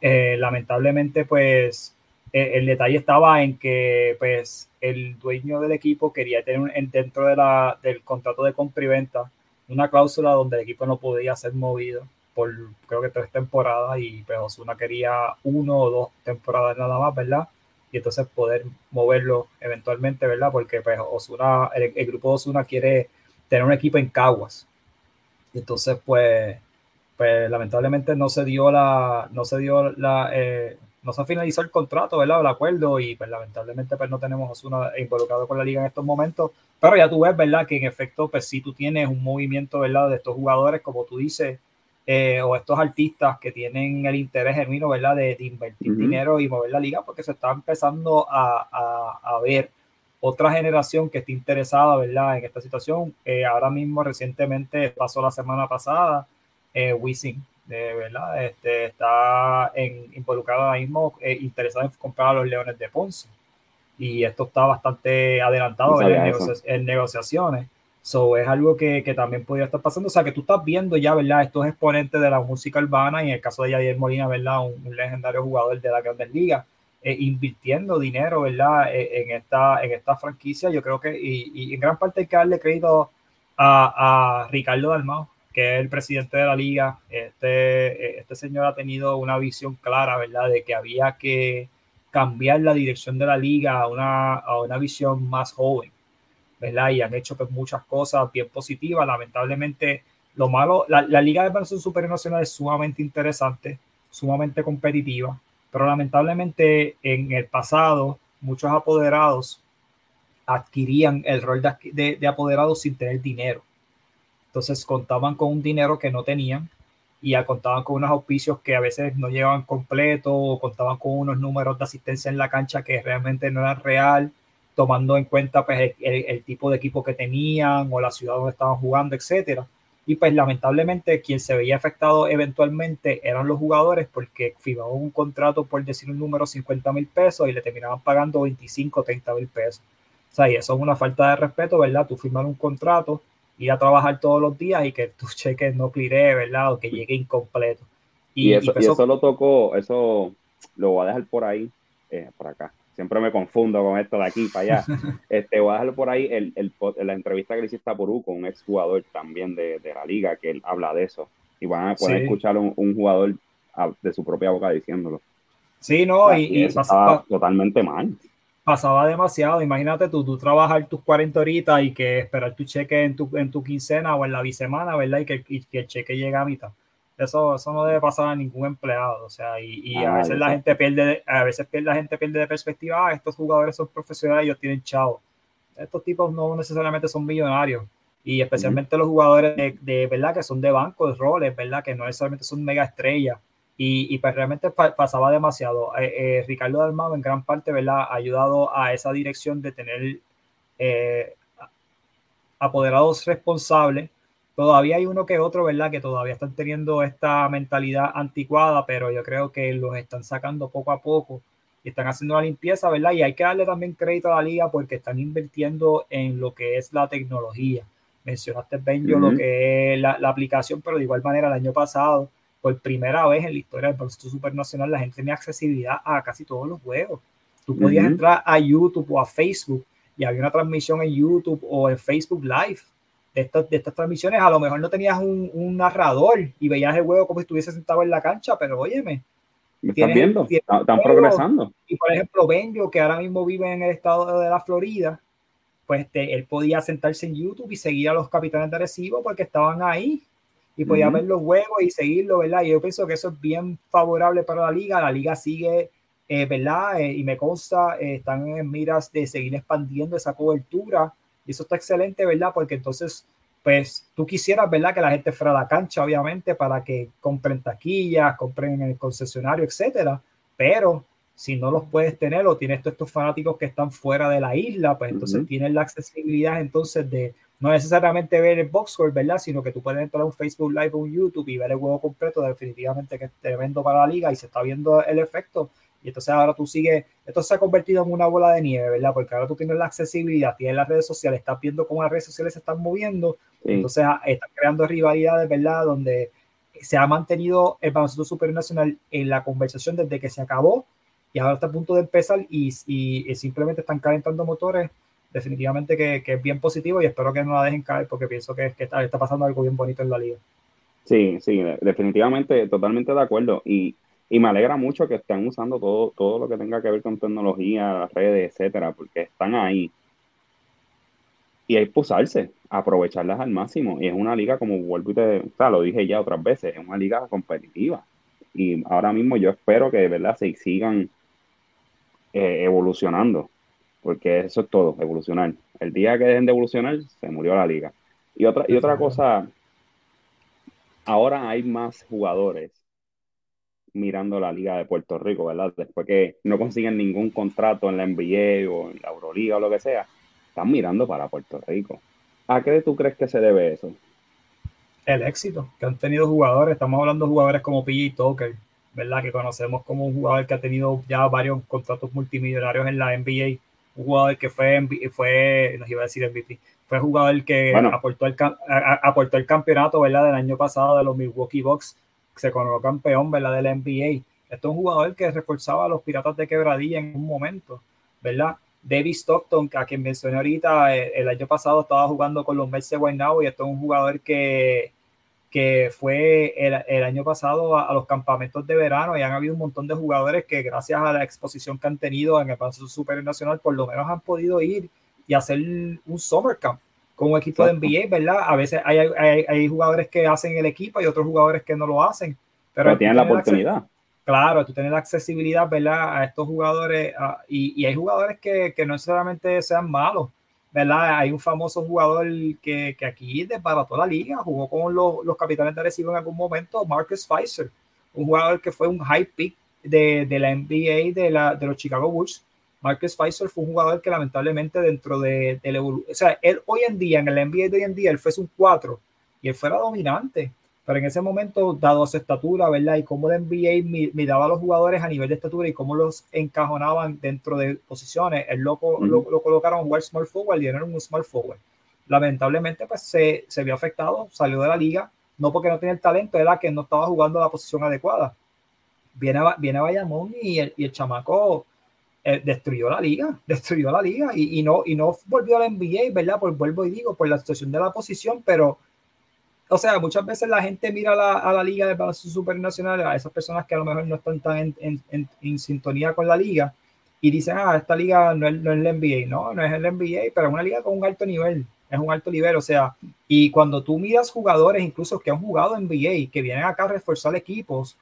Eh, lamentablemente, pues eh, el detalle estaba en que pues el dueño del equipo quería tener dentro de la, del contrato de compra y venta una cláusula donde el equipo no podía ser movido por creo que tres temporadas y pues Osuna quería uno o dos temporadas nada más, ¿verdad? Y entonces poder moverlo eventualmente, ¿verdad? Porque pues Osuna, el, el grupo de Osuna quiere tener un equipo en Caguas. Y entonces, pues, pues lamentablemente no se dio la, no se dio la, eh, no se finalizó el contrato, ¿verdad? El acuerdo y pues lamentablemente pues no tenemos a involucrado con la liga en estos momentos, pero ya tú ves, ¿verdad? Que en efecto pues si tú tienes un movimiento, ¿verdad? De estos jugadores, como tú dices, eh, o estos artistas que tienen el interés genuino, ¿verdad? De, invertir dinero y mover la liga porque se está empezando a, a, a ver otra generación que esté interesada, ¿verdad? En esta situación. Eh, ahora mismo, recientemente, pasó la semana pasada, eh, Wisin, ¿verdad? Este, está en, involucrado ahora mismo, eh, interesado en comprar a los Leones de Ponce. Y esto está bastante adelantado en, negociaciones. So, es algo que, que, también podría estar pasando. O sea, que tú estás viendo ya, ¿verdad? Estos exponentes de la música urbana y en el caso de Javier Molina, ¿verdad? Un, un legendario jugador de la Grandes Ligas eh, invirtiendo dinero, ¿verdad? Eh, en, esta, en esta franquicia. Yo creo que, y, en gran parte hay que darle crédito a, a Ricardo Dalmau, que es el presidente de la liga. Este, este señor ha tenido una visión clara, ¿verdad? De que había que cambiar la dirección de la liga a una, a una visión más joven, ¿verdad? Y han hecho pues, muchas cosas bien positivas. Lamentablemente, lo malo, la, la Liga de Baloncesto Superior Nacional es sumamente interesante, sumamente competitiva, pero lamentablemente en el pasado muchos apoderados adquirían el rol de, de, apoderados sin tener dinero. Entonces contaban con un dinero que no tenían y contaban con unos auspicios que a veces no llegaban completo o contaban con unos números de asistencia en la cancha que realmente no eran real, tomando en cuenta pues, el, el tipo de equipo que tenían o la ciudad donde estaban jugando, etcétera y pues lamentablemente quien se veía afectado eventualmente eran los jugadores porque firmaban un contrato por decir un número 50 mil pesos y le terminaban pagando 25, 30 mil pesos. O sea, y eso es una falta de respeto, ¿verdad? Tú firmar un contrato, ir a trabajar todos los días y que tu cheque no clire, ¿verdad? O que llegue incompleto. Y, eso, y eso, lo tocó, eso lo voy a dejar por ahí, eh, por acá siempre me confundo con esto de aquí para allá. Este, voy a dejarlo por ahí, el, el, la entrevista que le hiciste a Porú con un exjugador también de, de, la liga, que él habla de eso. Y van a poder escuchar un, un, jugador de su propia boca diciéndolo. Sí, no, y, pasaba totalmente mal. Pasaba demasiado. Imagínate tú, tú trabajar tus 40 horitas y que esperar tu cheque en tu, en tu quincena o en la bisemana, ¿verdad? Y que, y que el cheque llegue a mitad. Eso, eso no debe pasar a ningún empleado, o sea, y, y a veces la gente pierde, a veces la gente pierde de perspectiva, ah, estos jugadores son profesionales, ellos tienen chavo. Estos tipos no necesariamente son millonarios, y especialmente los jugadores de, de, verdad que son de banco, de roles, verdad que no necesariamente son mega estrellas, y, y pues realmente pasaba demasiado. Eh, eh, Ricardo Dalmado en gran parte, verdad, ha ayudado a esa dirección de tener eh, apoderados responsables Todavía hay uno que otro, ¿verdad? Que todavía están teniendo esta mentalidad anticuada, pero yo creo que los están sacando poco a poco y están haciendo la limpieza, ¿verdad? Y hay que darle también crédito a la liga porque están invirtiendo en lo que es la tecnología. mencionaste Benjo, lo que es la, la, aplicación, pero de igual manera el año pasado, por primera vez en la historia del baloncesto supernacional, la gente tenía accesibilidad a casi todos los juegos. Tú podías entrar a YouTube o a Facebook y había una transmisión en YouTube o en Facebook Live de estas, de estas transmisiones. A lo mejor no tenías un, un narrador y veías el juego como si estuviese sentado en la cancha, pero óyeme, ¿Me estás viendo? Están progresando. Y por ejemplo, Benjo, que ahora mismo vive en el estado de la Florida, pues este, él podía sentarse en YouTube y seguir a los capitanes de Arecibo porque estaban ahí y podía ver los juegos y seguirlo, ¿verdad? Y yo pienso que eso es bien favorable para la liga. La liga sigue, eh, ¿verdad? Eh, y me consta, eh, están en miras de seguir expandiendo esa cobertura y eso está excelente, ¿verdad? Porque entonces, pues tú quisieras, ¿verdad? Que la gente fuera a la cancha, obviamente, para que compren taquillas, compren en el concesionario, etcétera. Pero si no los puedes tener o tienes todos estos fanáticos que están fuera de la isla, pues entonces tienes la accesibilidad entonces de no necesariamente ver el box score, ¿verdad? Sino que tú puedes entrar a un Facebook Live o un YouTube y ver el juego completo, definitivamente que es tremendo para la liga y se está viendo el efecto. Y entonces ahora tú sigues, esto se ha convertido en una bola de nieve, ¿verdad? Porque ahora tú tienes la accesibilidad, tienes las redes sociales, estás viendo cómo las redes sociales se están moviendo, entonces ah, están creando rivalidades, ¿verdad? Donde se ha mantenido el baloncesto supernacional en la conversación desde que se acabó y ahora está a punto de empezar y, y, simplemente están calentando motores, definitivamente que, que, es bien positivo y espero que no la dejen caer porque pienso que, que está, está, pasando algo bien bonito en la liga. Sí, sí, definitivamente, totalmente de acuerdo y, y me alegra mucho que estén usando todo, todo lo que tenga que ver con tecnología, las redes, etcétera, porque están ahí. Y hay que usarse, aprovecharlas al máximo. Y es una liga, como vuelvo y te, o sea, lo dije ya otras veces, es una liga competitiva. Y ahora mismo yo espero que de verdad se sigan eh, evolucionando, porque eso es todo, evolucionar. El día que dejen de evolucionar, se murió la liga. Y otra, y otra cosa, ahora hay más jugadores mirando la liga de Puerto Rico, ¿verdad? Después que no consiguen ningún contrato en la NBA o en la Euroliga o lo que sea, están mirando para Puerto Rico. ¿A qué tú crees que se debe eso? El éxito que han tenido jugadores, estamos hablando de jugadores como PJ Tucker, ¿verdad? Que conocemos como un jugador que ha tenido ya varios contratos multimillonarios en la NBA, un jugador que fue, fue no iba a decir MVP, fue jugador que aportó, el, aportó el campeonato, ¿verdad? Del año pasado de los Milwaukee Bucks, se coronó campeón, ¿verdad? De la NBA. Esto es un jugador que reforzaba a los Piratas de Quebradilla en un momento, ¿verdad? David Stockton, a quien mencioné ahorita, eh, el, año pasado estaba jugando con los Mets de Guaynabo y esto es un jugador que que fue el, año pasado a, los campamentos de verano y han habido un montón de jugadores que gracias a la exposición que han tenido en el Baloncesto Super Nacional por lo menos han podido ir y hacer un summer camp con un equipo de NBA, ¿verdad? A veces hay, hay, hay, jugadores que hacen el equipo y otros jugadores que no lo hacen. Pero, tienen la oportunidad. Claro, tú tienes la accesibilidad, ¿verdad? A estos jugadores y, y, hay jugadores que, que no necesariamente sean malos ¿verdad? Hay un famoso jugador que, que aquí desbarató la liga, jugó con los, los capitanes de Arecibo en algún momento, Marcus Pfizer, un jugador que fue un high pick de, de la NBA de, la, de los Chicago Bulls. Marcus Pfizer fue un jugador que lamentablemente dentro de, de la o sea, él hoy en día, en el NBA de hoy en día, él fue un 4 y él fuera dominante, pero en ese momento, dado su estatura, ¿verdad? Y cómo la NBA miraba a los jugadores a nivel de estatura y cómo los encajonaban dentro de posiciones, el loco lo, colocaron a jugar small forward y era un small forward. Lamentablemente, pues se, se vio afectado, salió de la liga, no porque no tenía el talento, era que no estaba jugando la posición adecuada. Viene, viene Bayamón y el, y el chamaco eh, destruyó la liga, destruyó la liga y, y, no, y no volvió a la NBA, ¿verdad? Pues vuelvo y digo, por la situación de la posición, pero o sea, muchas veces la gente mira a la liga de baloncesto supernacional, a esas personas que a lo mejor no están tan en, sintonía con la liga, y dicen, ah, esta liga no es, no es el NBA, no, no es el NBA, pero es una liga con un alto nivel, es un alto nivel, o sea, y cuando tú miras jugadores incluso que han jugado en NBA, que vienen acá a reforzar equipos,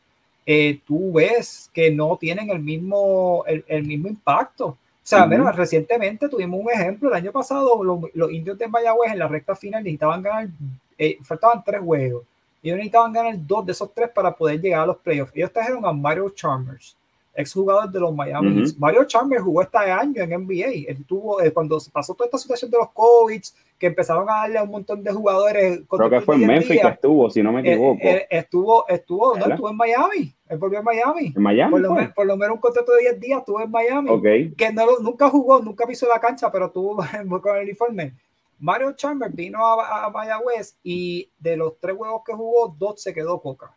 eh, tú ves que no tienen el mismo, el, mismo impacto. O sea, uh recientemente tuvimos un ejemplo, el año pasado los, los indios de Mayagüez en la recta final necesitaban ganar eh, faltaban tres juegos. Y ellos necesitaban ganar dos de esos tres para poder llegar a los playoffs. Ellos trajeron a Mario Chalmers, exjugador de los Miami. Mario Chalmers jugó este año en NBA. Él tuvo, eh, cuando pasó toda esta situación de los COVID, que empezaron a darle a un montón de jugadores. Creo que fue en Memphis que estuvo, si no me eh, equivoco. estuvo, estuvo, no, estuvo en Miami. Él volvió a Miami. ¿En Miami? Por lo, por lo, menos un contrato de 10 días estuvo en Miami. Okay. Que no, nunca jugó, nunca pisó la cancha, pero tuvo con el uniforme Mario Chambers vino a, a Mayagüez y de los tres juegos que jugó, dos se quedó coca.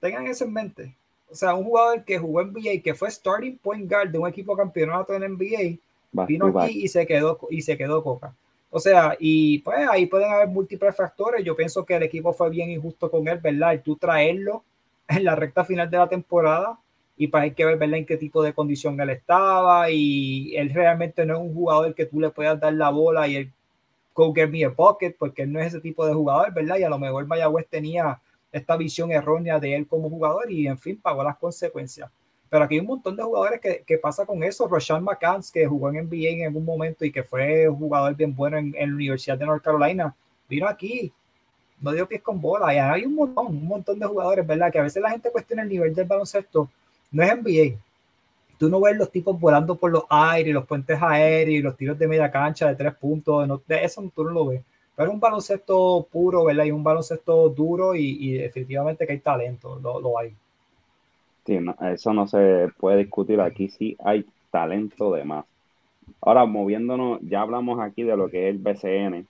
Tengan eso en mente. O sea, un jugador que jugó en NBA, que fue starting point guard de un equipo campeonato en NBA, vino aquí y se quedó y se quedó coca. O sea, y pues ahí pueden haber múltiples factores. Yo pienso que el equipo fue bien injusto con él, ¿verdad? Y tú traerlo en la recta final de la temporada y para pues hay que ver, ¿verdad? En qué tipo de condición él estaba y él realmente no es un jugador que tú le puedas dar la bola y él go get me a pocket porque él no es ese tipo de jugador, ¿verdad? Y a lo mejor Mayagüez tenía esta visión errónea de él como jugador y en fin pagó las consecuencias. Pero aquí hay un montón de jugadores que, que pasa con eso. Roshan McCanns, que jugó en NBA en algún momento y que fue un jugador bien bueno en, en la Universidad de North Carolina, vino aquí, no dio pies con bola. Y hay un montón, un montón de jugadores, ¿verdad? Que a veces la gente cuestiona el nivel del baloncesto. No es NBA. Tú no ves los tipos volando por los aires, los puentes aéreos, los tiros de media cancha de tres puntos. No, de eso tú no lo ves. Pero un baloncesto puro, ¿verdad? Y un baloncesto duro y, y definitivamente que hay talento, lo, hay. Sí, eso no se puede discutir. Aquí sí hay talento de más. Ahora, moviéndonos, ya hablamos aquí de lo que es el BCN.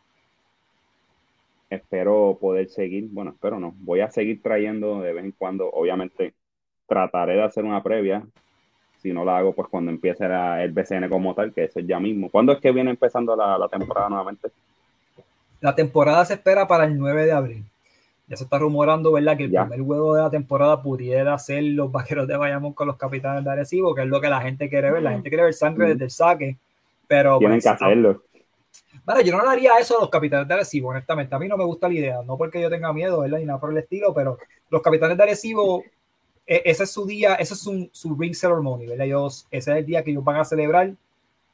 Espero poder seguir, bueno, espero no, voy a seguir trayendo de vez en cuando, obviamente trataré de hacer una previa. Si no la hago, pues cuando empiece el BCN como tal, que eso es ya mismo. ¿Cuándo es que viene empezando la temporada nuevamente? La temporada se espera para el 9 de abril ya se está rumorando, ¿verdad? Que el primer juego de la temporada pudiera ser los vaqueros de Bayamón con los capitanes de Arecibo, que es lo que la gente quiere ver. La gente quiere ver sangre desde el saque, pero. Tienen pues, que hacerlo. Bueno, yo no le haría eso a los capitanes de Arecibo, honestamente. A mí no me gusta la idea, no porque yo tenga miedo, ¿verdad? Ni nada por el estilo, pero los capitanes de Arecibo, e, ese es su día, ese es su, su ring ceremony, ¿verdad? Ellos, ese es el día que ellos van a celebrar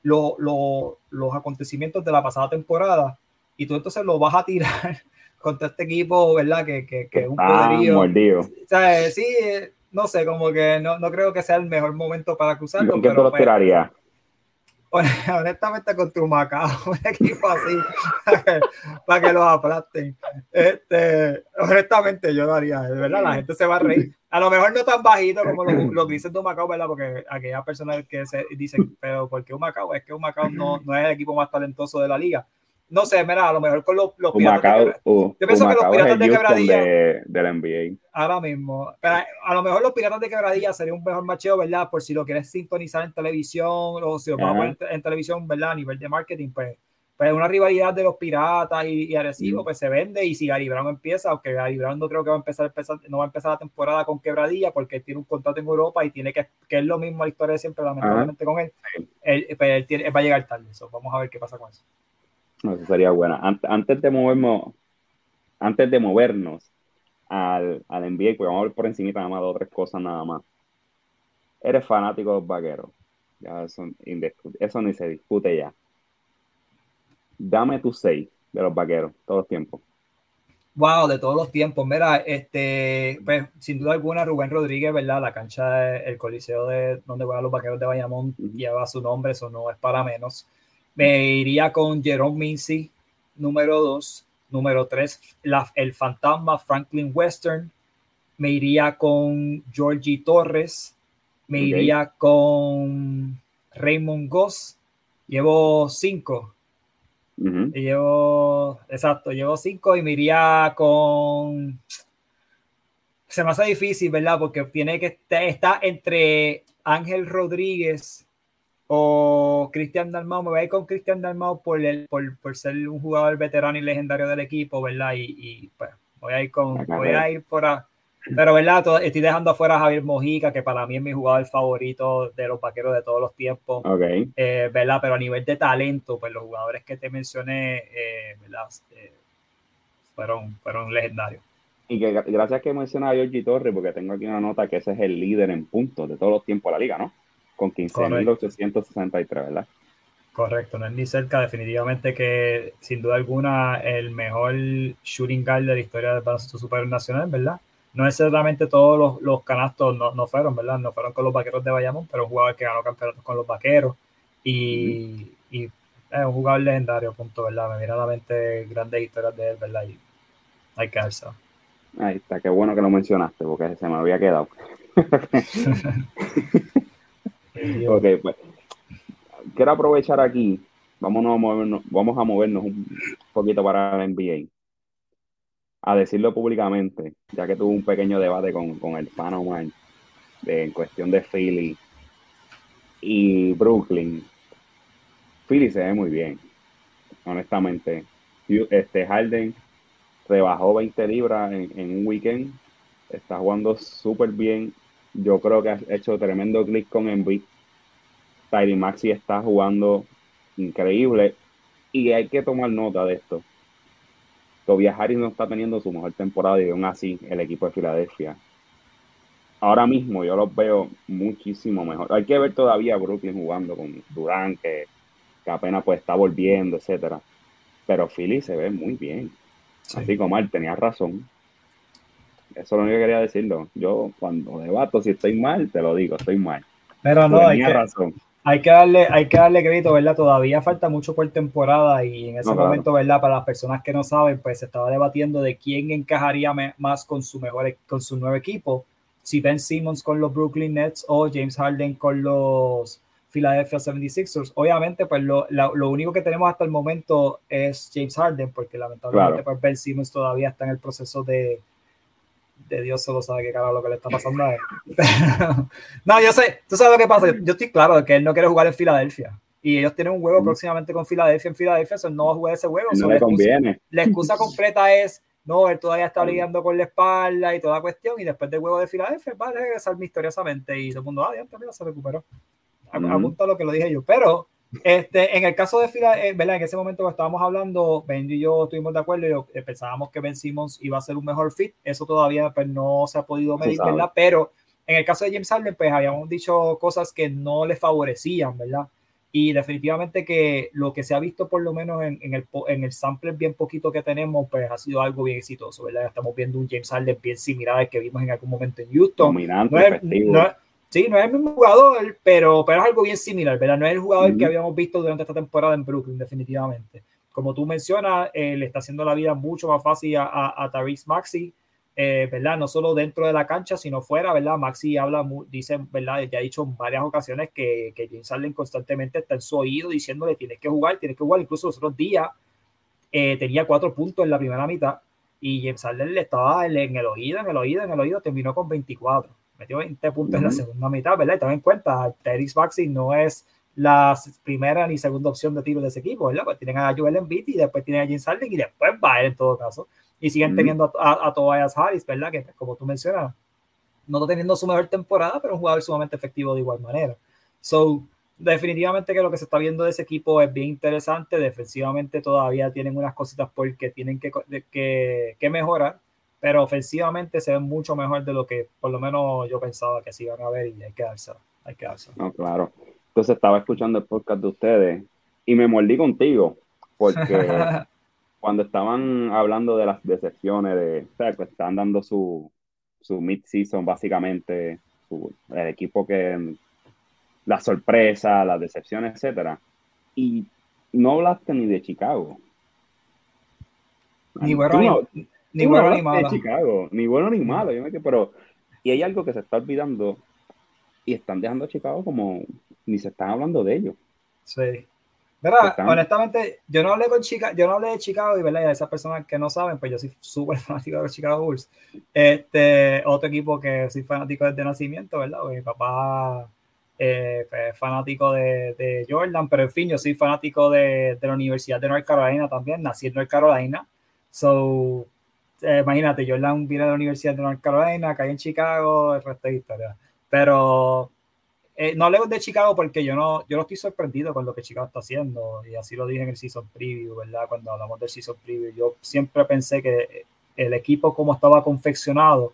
lo, lo, los acontecimientos de la pasada temporada y tú entonces lo vas a tirar contra este equipo, ¿verdad? Que, que, que es un poderío. Mordido. O sea, sí, no sé, como que no, no creo que sea el mejor momento para cruzarlo. ¿Con qué pero, lo pues, tiraría? honestamente con tu Macao, un equipo así, para que, los aplasten. Este, honestamente yo lo haría, de verdad, la gente se va a reír. A lo mejor no tan bajito como lo, lo que dice Macao, ¿verdad? Porque aquellas personas que se dicen, pero ¿por qué Macao? Es que Macao no, no es el equipo más talentoso de la liga no sé, mira, a lo mejor con los, los piratas de uh, Yo pienso que los piratas de quebradilla. De, NBA. Ahora mismo. Pero a lo mejor los piratas de quebradilla sería un mejor macheo, ¿verdad? Por si lo quieres sintonizar en televisión o si lo vas a poner en, televisión, ¿verdad? A nivel de marketing, pues. Pues una rivalidad de los piratas y, y Arecibo, mm. pues se vende. Y si Gary Brown empieza, aunque Gary Brown no creo que va a empezar, empezar, no va a empezar la temporada con quebradilla porque tiene un contrato en Europa y tiene que, que es lo mismo la historia de siempre, lamentablemente, con él. Él, pues, él, tiene, va a llegar tarde. Eso. Vamos a ver qué pasa con eso. No, eso sería buena. Antes de movernos, antes de movernos al, al NBA, pues vamos a ver por encima nada más dos o tres cosas nada más. Eres fanático de los vaqueros. Ya eso, eso ni se discute ya. Dame tu seis de los vaqueros, todos los tiempos. Wow, de todos los tiempos. Mira, este, pues, sin duda alguna, Rubén Rodríguez, ¿verdad? La cancha, el coliseo de donde juegan los vaqueros de Bayamón lleva su nombre, eso no es para menos. Me iría con Jerome Mincy, número 2. Número 3, el fantasma Franklin Western. Me iría con Georgie Torres. Me iría con Raymond Goss. Llevo 5. Llevo, exacto, llevo 5 y me iría con. Se me hace difícil, ¿verdad? Porque tiene que estar entre Ángel Rodríguez o Cristian Dalmau, me voy a ir con Cristian Dalmau por, el, por, por, ser un jugador veterano y legendario del equipo, ¿verdad? Y, y pues voy a ir con, voy a ir por a, pero verdad, estoy dejando afuera a Javier Mojica, que para mí es mi jugador favorito de los vaqueros de todos los tiempos, okay. eh, ¿verdad? Pero a nivel de talento, pues los jugadores que te mencioné, eh, ¿verdad? Eh, fueron, fueron legendarios. Y que gracias que mencionas a Giorgi Torres, porque tengo aquí una nota que ese es el líder en puntos de todos los tiempos de la liga, ¿no? Con 15.863, ¿verdad? Correcto, no es ni cerca, definitivamente que sin duda alguna el mejor shooting guard de la historia del baloncesto super nacional, ¿verdad? No necesariamente todos los, los canastos no, no, fueron, ¿verdad? No fueron con los vaqueros de Bayamón, pero un jugador que ganó campeonatos con los vaqueros y, y es un jugador legendario, punto, ¿verdad? Me viene a la mente grandes historias de él, ¿verdad? Y hay que darse. Ahí está, qué bueno que lo mencionaste, porque se me había quedado. ok, pues quiero aprovechar aquí vámonos a movernos, vamos a movernos un poquito para la NBA. A decirlo públicamente, ya que tuve un pequeño debate con, con el Panama de, en cuestión de Philly y Brooklyn. Philly se ve muy bien, honestamente. Este Harden rebajó 20 libras en, en un weekend, está jugando súper bien. Yo creo que ha hecho tremendo clic con Embiid. Tyree Maxi está jugando increíble y hay que tomar nota de esto. Tobias Harris no está teniendo su mejor temporada y aún así el equipo de Filadelfia. Ahora mismo yo los veo muchísimo mejor. Hay que ver todavía a Brooklyn jugando con Durán, que, apenas pues está volviendo, etcétera. Pero Philly se ve muy bien. Así como él tenía razón. Eso es lo único que quería decirlo. Yo cuando debato si estoy mal, te lo digo, estoy mal. Pero no, tenía razón hay que darle, hay que darle crédito, ¿verdad? Todavía falta mucho por temporada y en ese momento, ¿verdad? Para las personas que no saben, pues se estaba debatiendo de quién encajaría más con su mejor, e, con su nuevo equipo, si Ben Simmons con los Brooklyn Nets o James Harden con los Philadelphia 76ers. Obviamente, pues lo, lo único que tenemos hasta el momento es James Harden, porque lamentablemente pues Ben Simmons todavía está en el proceso de, de Dios solo sabe qué carajo lo que le está pasando a él. no, yo sé, tú sabes lo que pasa. Yo estoy claro de que él no quiere jugar en Filadelfia. Y ellos tienen un juego mm. próximamente con Filadelfia en Filadelfia, eso no va a jugar ese juego. No le conviene. la excusa completa es, no, él todavía está lidiando con la espalda y toda cuestión, y después del juego de Filadelfia va a regresar misteriosamente y todo el mundo, ah, ya también se recuperó. Apunta lo que lo dije yo. Pero este, en el caso de Filadelfia, eh, ¿verdad? En ese momento que estábamos hablando, Ben y yo estuvimos de acuerdo y eh, pensábamos que Ben Simmons iba a ser un mejor fit. Eso todavía pues, no se ha podido medir, ¿verdad? Pero en el caso de James Harden, pues habíamos dicho cosas que no le favorecían, ¿verdad? Y definitivamente que lo que se ha visto por lo menos en, en, el, en el sample bien poquito que tenemos, pues ha sido algo bien exitoso, ¿verdad? Estamos viendo un James Harden bien similar al que vimos en algún momento en Houston. Dominante, Sí, no es el mismo jugador, pero, pero es algo bien similar, ¿verdad? No es el jugador que habíamos visto durante esta temporada en Brooklyn, definitivamente. Como tú mencionas, eh, le está haciendo la vida mucho más fácil a, a, Maxi, eh, ¿verdad? No solo dentro de la cancha, sino fuera, ¿verdad? Maxi habla, dice, ¿verdad? Ya ha dicho en varias ocasiones que, que James Harden constantemente está en su oído diciéndole tienes que jugar, tienes que jugar. Incluso los otros días eh, tenía cuatro puntos en la primera mitad y James Harden le estaba en el oído, en el oído, en el oído, terminó con 24 metió 20 puntos en la segunda mitad, ¿verdad? Y también cuenta, Teris Baxi no es la primera ni segunda opción de tiro de ese equipo, ¿verdad? Pues tienen a Joel Embiid y después tienen a James Harden y después va él en todo caso. Y siguen teniendo a, a, Tobias Harris, ¿verdad? Que como tú mencionas, no está teniendo su mejor temporada, pero un jugador sumamente efectivo de igual manera. So, definitivamente que lo que se está viendo de ese equipo es bien interesante. Defensivamente todavía tienen unas cositas porque tienen que, que, que mejorar pero ofensivamente se ve mucho mejor de lo que por lo menos yo pensaba que se iban a ver y hay que darse, hay que darse. No, claro. Entonces estaba escuchando el podcast de ustedes y me mordí contigo porque cuando estaban hablando de las decepciones, de, o sea, que estaban dando su, su mid-season básicamente, el equipo que, la sorpresa, las decepciones, etcétera, y no hablaste ni de Chicago. Ni bueno, ni bueno ni malo. Chicago, ni bueno ni malo. Yo me pero, y hay algo que se está olvidando y están dejando a Chicago como ni se están hablando de ellos. Sí. ¿Verdad? Honestamente, yo no hablé con Chicago, yo no hablé de Chicago y ¿verdad? a esas personas que no saben, pues yo soy súper fanático de los Chicago Bulls. Este, otro equipo que soy fanático desde nacimiento, ¿verdad? mi papá eh, pues, es fanático de, de, Jordan, pero en fin, yo soy fanático de, de la Universidad de North Carolina también, nací en North Carolina. So, eh, imagínate, Jordan viene de la Universidad de North Carolina, cae en Chicago, el resto de historia. Pero eh, no leo de Chicago porque yo no, yo no estoy sorprendido con lo que Chicago está haciendo, y así lo dije en el Season Preview, ¿verdad? Cuando hablamos del Season Preview, yo siempre pensé que el equipo como estaba confeccionado,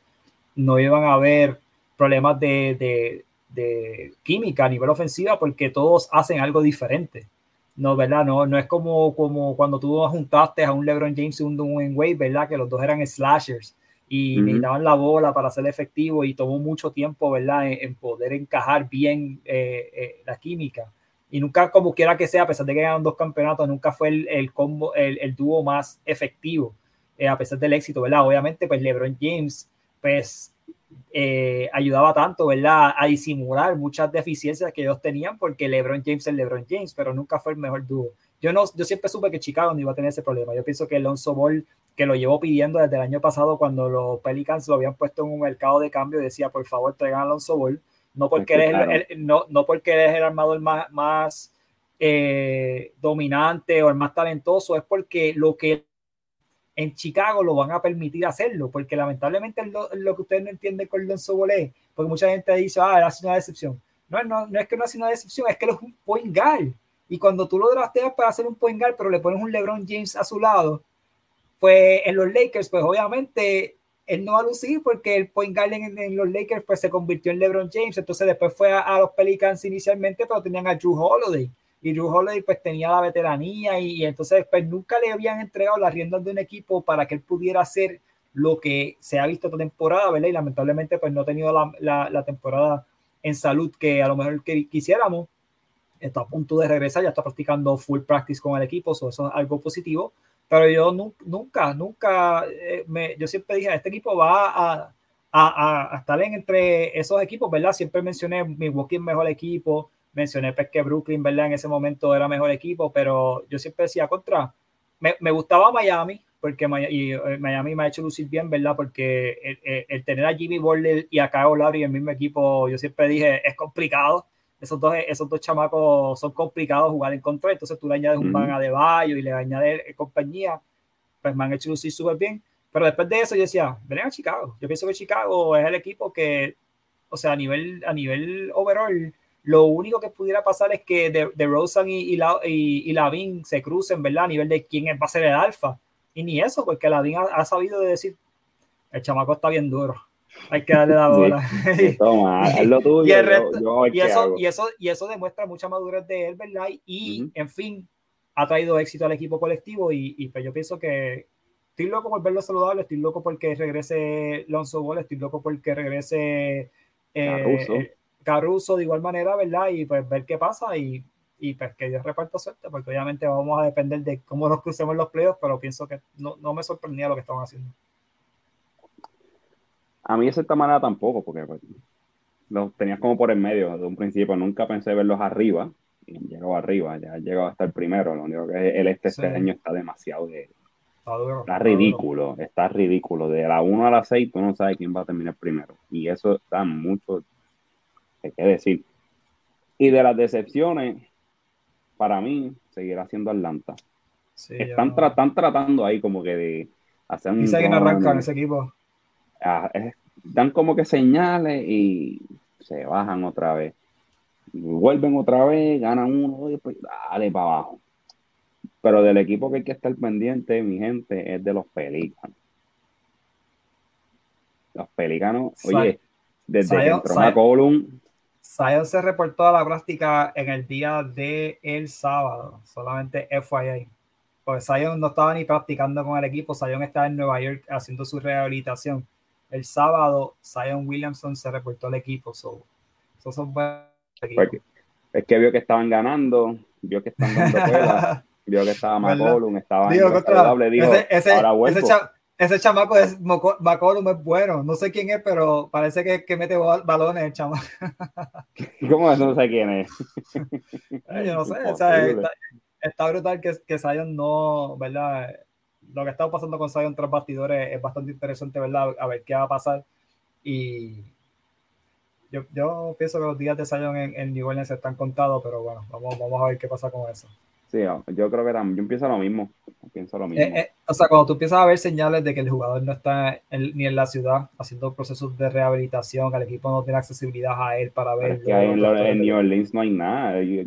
no iban a haber problemas de, de, de química a nivel ofensiva porque todos hacen algo diferente. No, ¿verdad? No, no es como, como cuando tú juntaste a un LeBron James y un Dwayne Wade, ¿verdad? Que los dos eran slashers y necesitaban la bola para ser efectivo y tomó mucho tiempo, ¿verdad? En, poder encajar bien eh, eh, la química. Y nunca, como quiera que sea, a pesar de que ganaron dos campeonatos, nunca fue el, el combo, el, el, dúo más efectivo, eh, a pesar del éxito, ¿verdad? Obviamente, pues LeBron James, pues eh, ayudaba tanto, ¿verdad? A disimular muchas deficiencias que ellos tenían, porque LeBron James es LeBron James, pero nunca fue el mejor dúo. yo no, yo siempre supe que Chicago no iba a tener ese problema. Yo pienso que Alonso Ball, que lo llevó pidiendo desde el año pasado cuando los Pelicans lo habían puesto en un mercado de cambio, decía, por favor, traigan a Alonso Ball, no porque, eres el, no, no porque eres el armador más, más eh, dominante o el más talentoso, es porque lo que en Chicago lo van a permitir hacerlo, porque lamentablemente lo, lo que ustedes no entienden con Alonso Ball porque mucha gente dice, ah, sido una decepción. No, no, no es que no ha sido una decepción, es que él es un point guard y cuando tú lo drafteas para hacer un point guard, pero le pones un LeBron James a su lado, pues en los Lakers, pues obviamente él no va a lucir porque el point guard en, los Lakers pues se convirtió en LeBron James. Entonces después fue a, los Pelicans inicialmente, pero tenían a Drew Holiday. Y Drew Holiday pues tenía la veteranía y, entonces pues nunca le habían entregado las riendas de un equipo para que él pudiera hacer lo que se ha visto esta temporada, ¿verdad? Y lamentablemente pues no ha tenido la, la, la temporada en salud que a lo mejor que quisiéramos está a punto de regresar, ya está practicando full practice con el equipo, eso es algo positivo, pero yo nunca, nunca, eh, me, yo siempre dije, este equipo va a, a, a, estar en entre esos equipos, ¿verdad? Siempre mencioné Milwaukee mejor equipo, mencioné pues, que Brooklyn, ¿verdad? En ese momento era mejor equipo, pero yo siempre decía contra, me, me gustaba Miami, porque Miami, eh, Miami, me ha hecho lucir bien, ¿verdad? Porque el, tener a Jimmy Butler y a Kyle Lowry en el mismo equipo, yo siempre dije, es complicado, esos dos, esos dos chamacos son complicados jugar en contra, entonces tú le añades un van a de Bayo y le añades compañía, pues me han hecho lucir súper bien. Pero después de eso yo decía, ven a Chicago. Yo pienso que Chicago es el equipo que, o sea, a nivel, a nivel overall, lo único que pudiera pasar es que de, de Rosen y, y, la, y, Lavin se crucen, ¿verdad? A nivel de quién va a ser el alfa. Y ni eso, porque Lavin ha, ha sabido de decir, el chamaco está bien duro hay que darle la bola. y, eso, y, eso, y eso demuestra mucha madurez de él, ¿verdad? Y, en fin, ha traído éxito al equipo colectivo y, y pues yo pienso que estoy loco por verlo saludable, estoy loco porque regrese Lonzo Ball, estoy loco porque regrese eh, Caruso. de igual manera, ¿verdad? Y pues ver qué pasa y, y pues que Dios reparta suerte, porque obviamente vamos a depender de cómo nos crucemos los playoffs, pero pienso que no, no me sorprendía lo que estaban haciendo. A mí de cierta manera tampoco, porque pues, los tenías como por el medio desde un principio. Nunca pensé verlos arriba. Y llegó arriba, ya llegó hasta el primero. Lo único que el este este año está demasiado de. Está, ridículo, está ridículo. De la 1 a la 6, tú no sabes quién va a terminar primero. Y eso da mucho hay que decir. Y de las decepciones, para mí, seguirá siendo Atlanta. están, tratando ahí como que de hacer un. Y que arrancan ese equipo dan como que señales y se bajan otra vez. vuelven otra vez, ganan uno, y después dale para abajo. Pero del equipo que hay que estar pendiente, mi gente, es de los Pelícanos. Los Pelícanos, oye, desde que entró McCollum. Zion se reportó a la práctica en el día de el sábado, solamente FYI. Porque Zion no estaba ni practicando con el equipo, Zion estaba en Nueva York haciendo su rehabilitación el sábado Zion Williamson se reportó al equipo. So, son buenos Es que vio que estaban ganando, vio que estaban dando vio que estaba McCollum, estaba digo, saludable, dijo, ese, ahora Ese, chamaco es McCollum es bueno, no sé quién es, pero parece que, que mete balones el chamaco. ¿Cómo es? No sé quién es. Yo no sé, o sea, está, está, brutal que, que Zion no, ¿verdad? lo que está pasando con Zion tras bastidores es bastante interesante, ¿verdad? A ver qué va a pasar. Y yo, yo pienso que los días de Zion en, en New Orleans están contados, pero bueno, vamos, vamos a ver qué pasa con eso. Sí, yo creo que también, yo empiezo lo mismo, pienso lo mismo. Eh, eh, o sea, cuando tú empiezas a ver señales de que el jugador no está ni en la ciudad haciendo procesos de rehabilitación, que el equipo no tiene accesibilidad a él para ver. en, en, New Orleans no hay nada, ahí,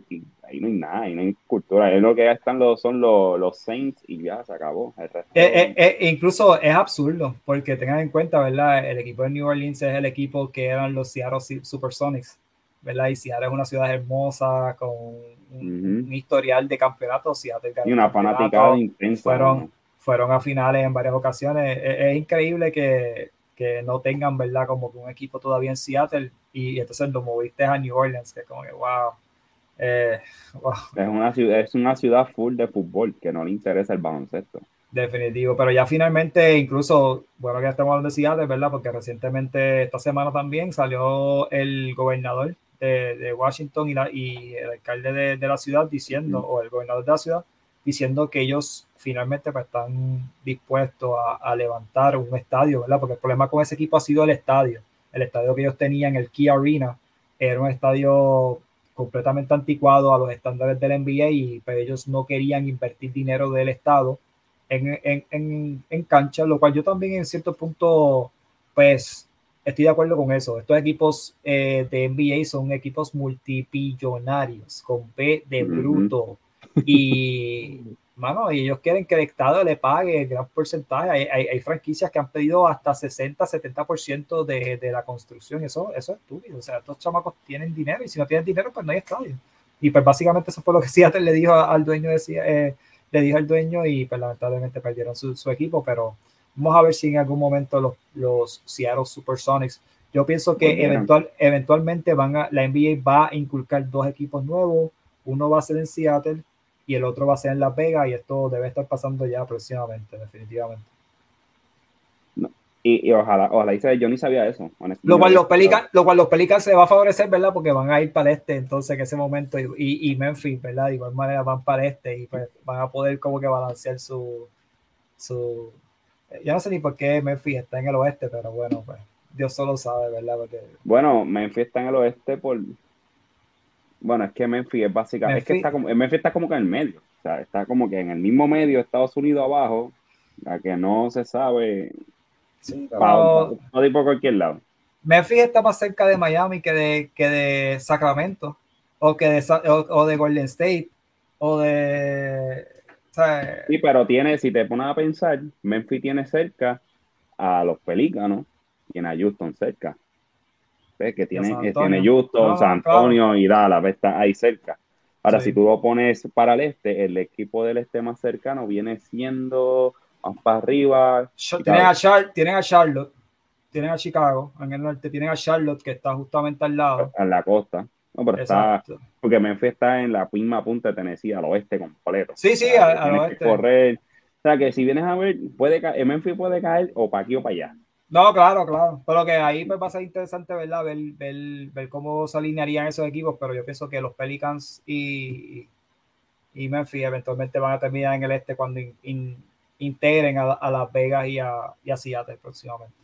no hay nada, ahí no hay cultura, ahí lo que están los, son los, los Saints y ya se acabó. Eh, incluso es absurdo, porque tengan en cuenta, ¿verdad? El equipo de New Orleans es el equipo que eran los Seattle Supersonics ¿verdad? Y Seattle es una ciudad hermosa, con un, historial de campeonatos. y una fanática intensa. Fueron, fueron a finales en varias ocasiones. Es, increíble que, que, no tengan, ¿verdad? Como que un equipo todavía en Seattle y, entonces lo moviste a New Orleans, que como que, wow. Eh, es, una ciudad, es una ciudad full de fútbol que no le interesa el baloncesto. Definitivo, pero ya finalmente, incluso, bueno, que ya estamos hablando de Seattle, ¿verdad? Porque recientemente, esta semana también, salió el gobernador de, Washington y, la, y, el alcalde de, de la ciudad diciendo, o el gobernador de la ciudad, diciendo que ellos finalmente pues, están dispuestos a, levantar un estadio, ¿verdad? Porque el problema con ese equipo ha sido el estadio. El estadio que ellos tenían, el Key Arena, era un estadio completamente anticuado a los estándares del NBA y pues, ellos no querían invertir dinero del Estado en, en, en, cancha, lo cual yo también en cierto punto, pues estoy de acuerdo con eso. Estos equipos eh, de NBA son equipos multipillonarios, con B de bruto. Y, mano, ellos quieren que el Estado le pague gran porcentaje. Hay, hay, franquicias que han pedido hasta 60, 70% de, de la construcción. Eso, eso es estúpido. O sea, estos chamacos tienen dinero y si no tienen dinero, pues no hay estadio. Y pues básicamente eso fue lo que Seattle le dijo al dueño, decía, eh, le dijo al dueño y pues lamentablemente perdieron su, su equipo, pero Vamos a ver si en algún momento los, los Seattle Supersonics. Yo pienso que eventual, eventualmente van a, la NBA va a inculcar dos equipos nuevos. Uno va a ser en Seattle y el otro va a ser en Las Vegas y esto debe estar pasando ya próximamente, definitivamente. Y, ojalá, ojalá dice, yo ni sabía eso. Lo cual, los Pelicans, lo cual los Pelicans se va a favorecer, ¿verdad? Porque van a ir para el este, entonces en ese momento, y, y Memphis, ¿verdad? De igual manera van para el este y pues van a poder como que balancear su, su, yo no sé ni por qué Memphis está en el oeste, pero bueno, pues Dios solo sabe, ¿verdad? Bueno, Memphis está en el oeste por... Bueno, es que Memphis es básicamente... Es que está como... Memphis está como que en el medio. O sea, está como que en el mismo medio, Estados Unidos abajo, a que no se sabe... Sí, pero... no por cualquier lado. Memphis está más cerca de Miami que de, que de Sacramento, o que de, o de Golden State, o de sí, pero tiene, si te pones a pensar, Memphis tiene cerca a los Pelícanos, tiene a Houston cerca. ¿Ves? Que tiene, tiene Houston, San Antonio y Dallas, está ahí cerca. Ahora, si tú lo pones para el este, el equipo del este más cercano viene siendo más para arriba. Tienen a, Char tienen a Charlotte, tienen a Chicago, en el norte, tienen a Charlotte que está justamente al lado. En la costa. No, pero está. Porque Memphis está en la misma punta de Tennessee, al oeste completo. Sí, sí, al, oeste. correr. O sea, que si vienes a ver, puede caer, Memphis puede caer o para aquí o para allá. No, claro, claro. Pero que ahí me va a ser interesante, ¿verdad? Ver, ver, ver, cómo se alinearían esos equipos. Pero yo pienso que los Pelicans y, y Memphis eventualmente van a terminar en el este cuando integren a, Las Vegas y a, y a Seattle próximamente.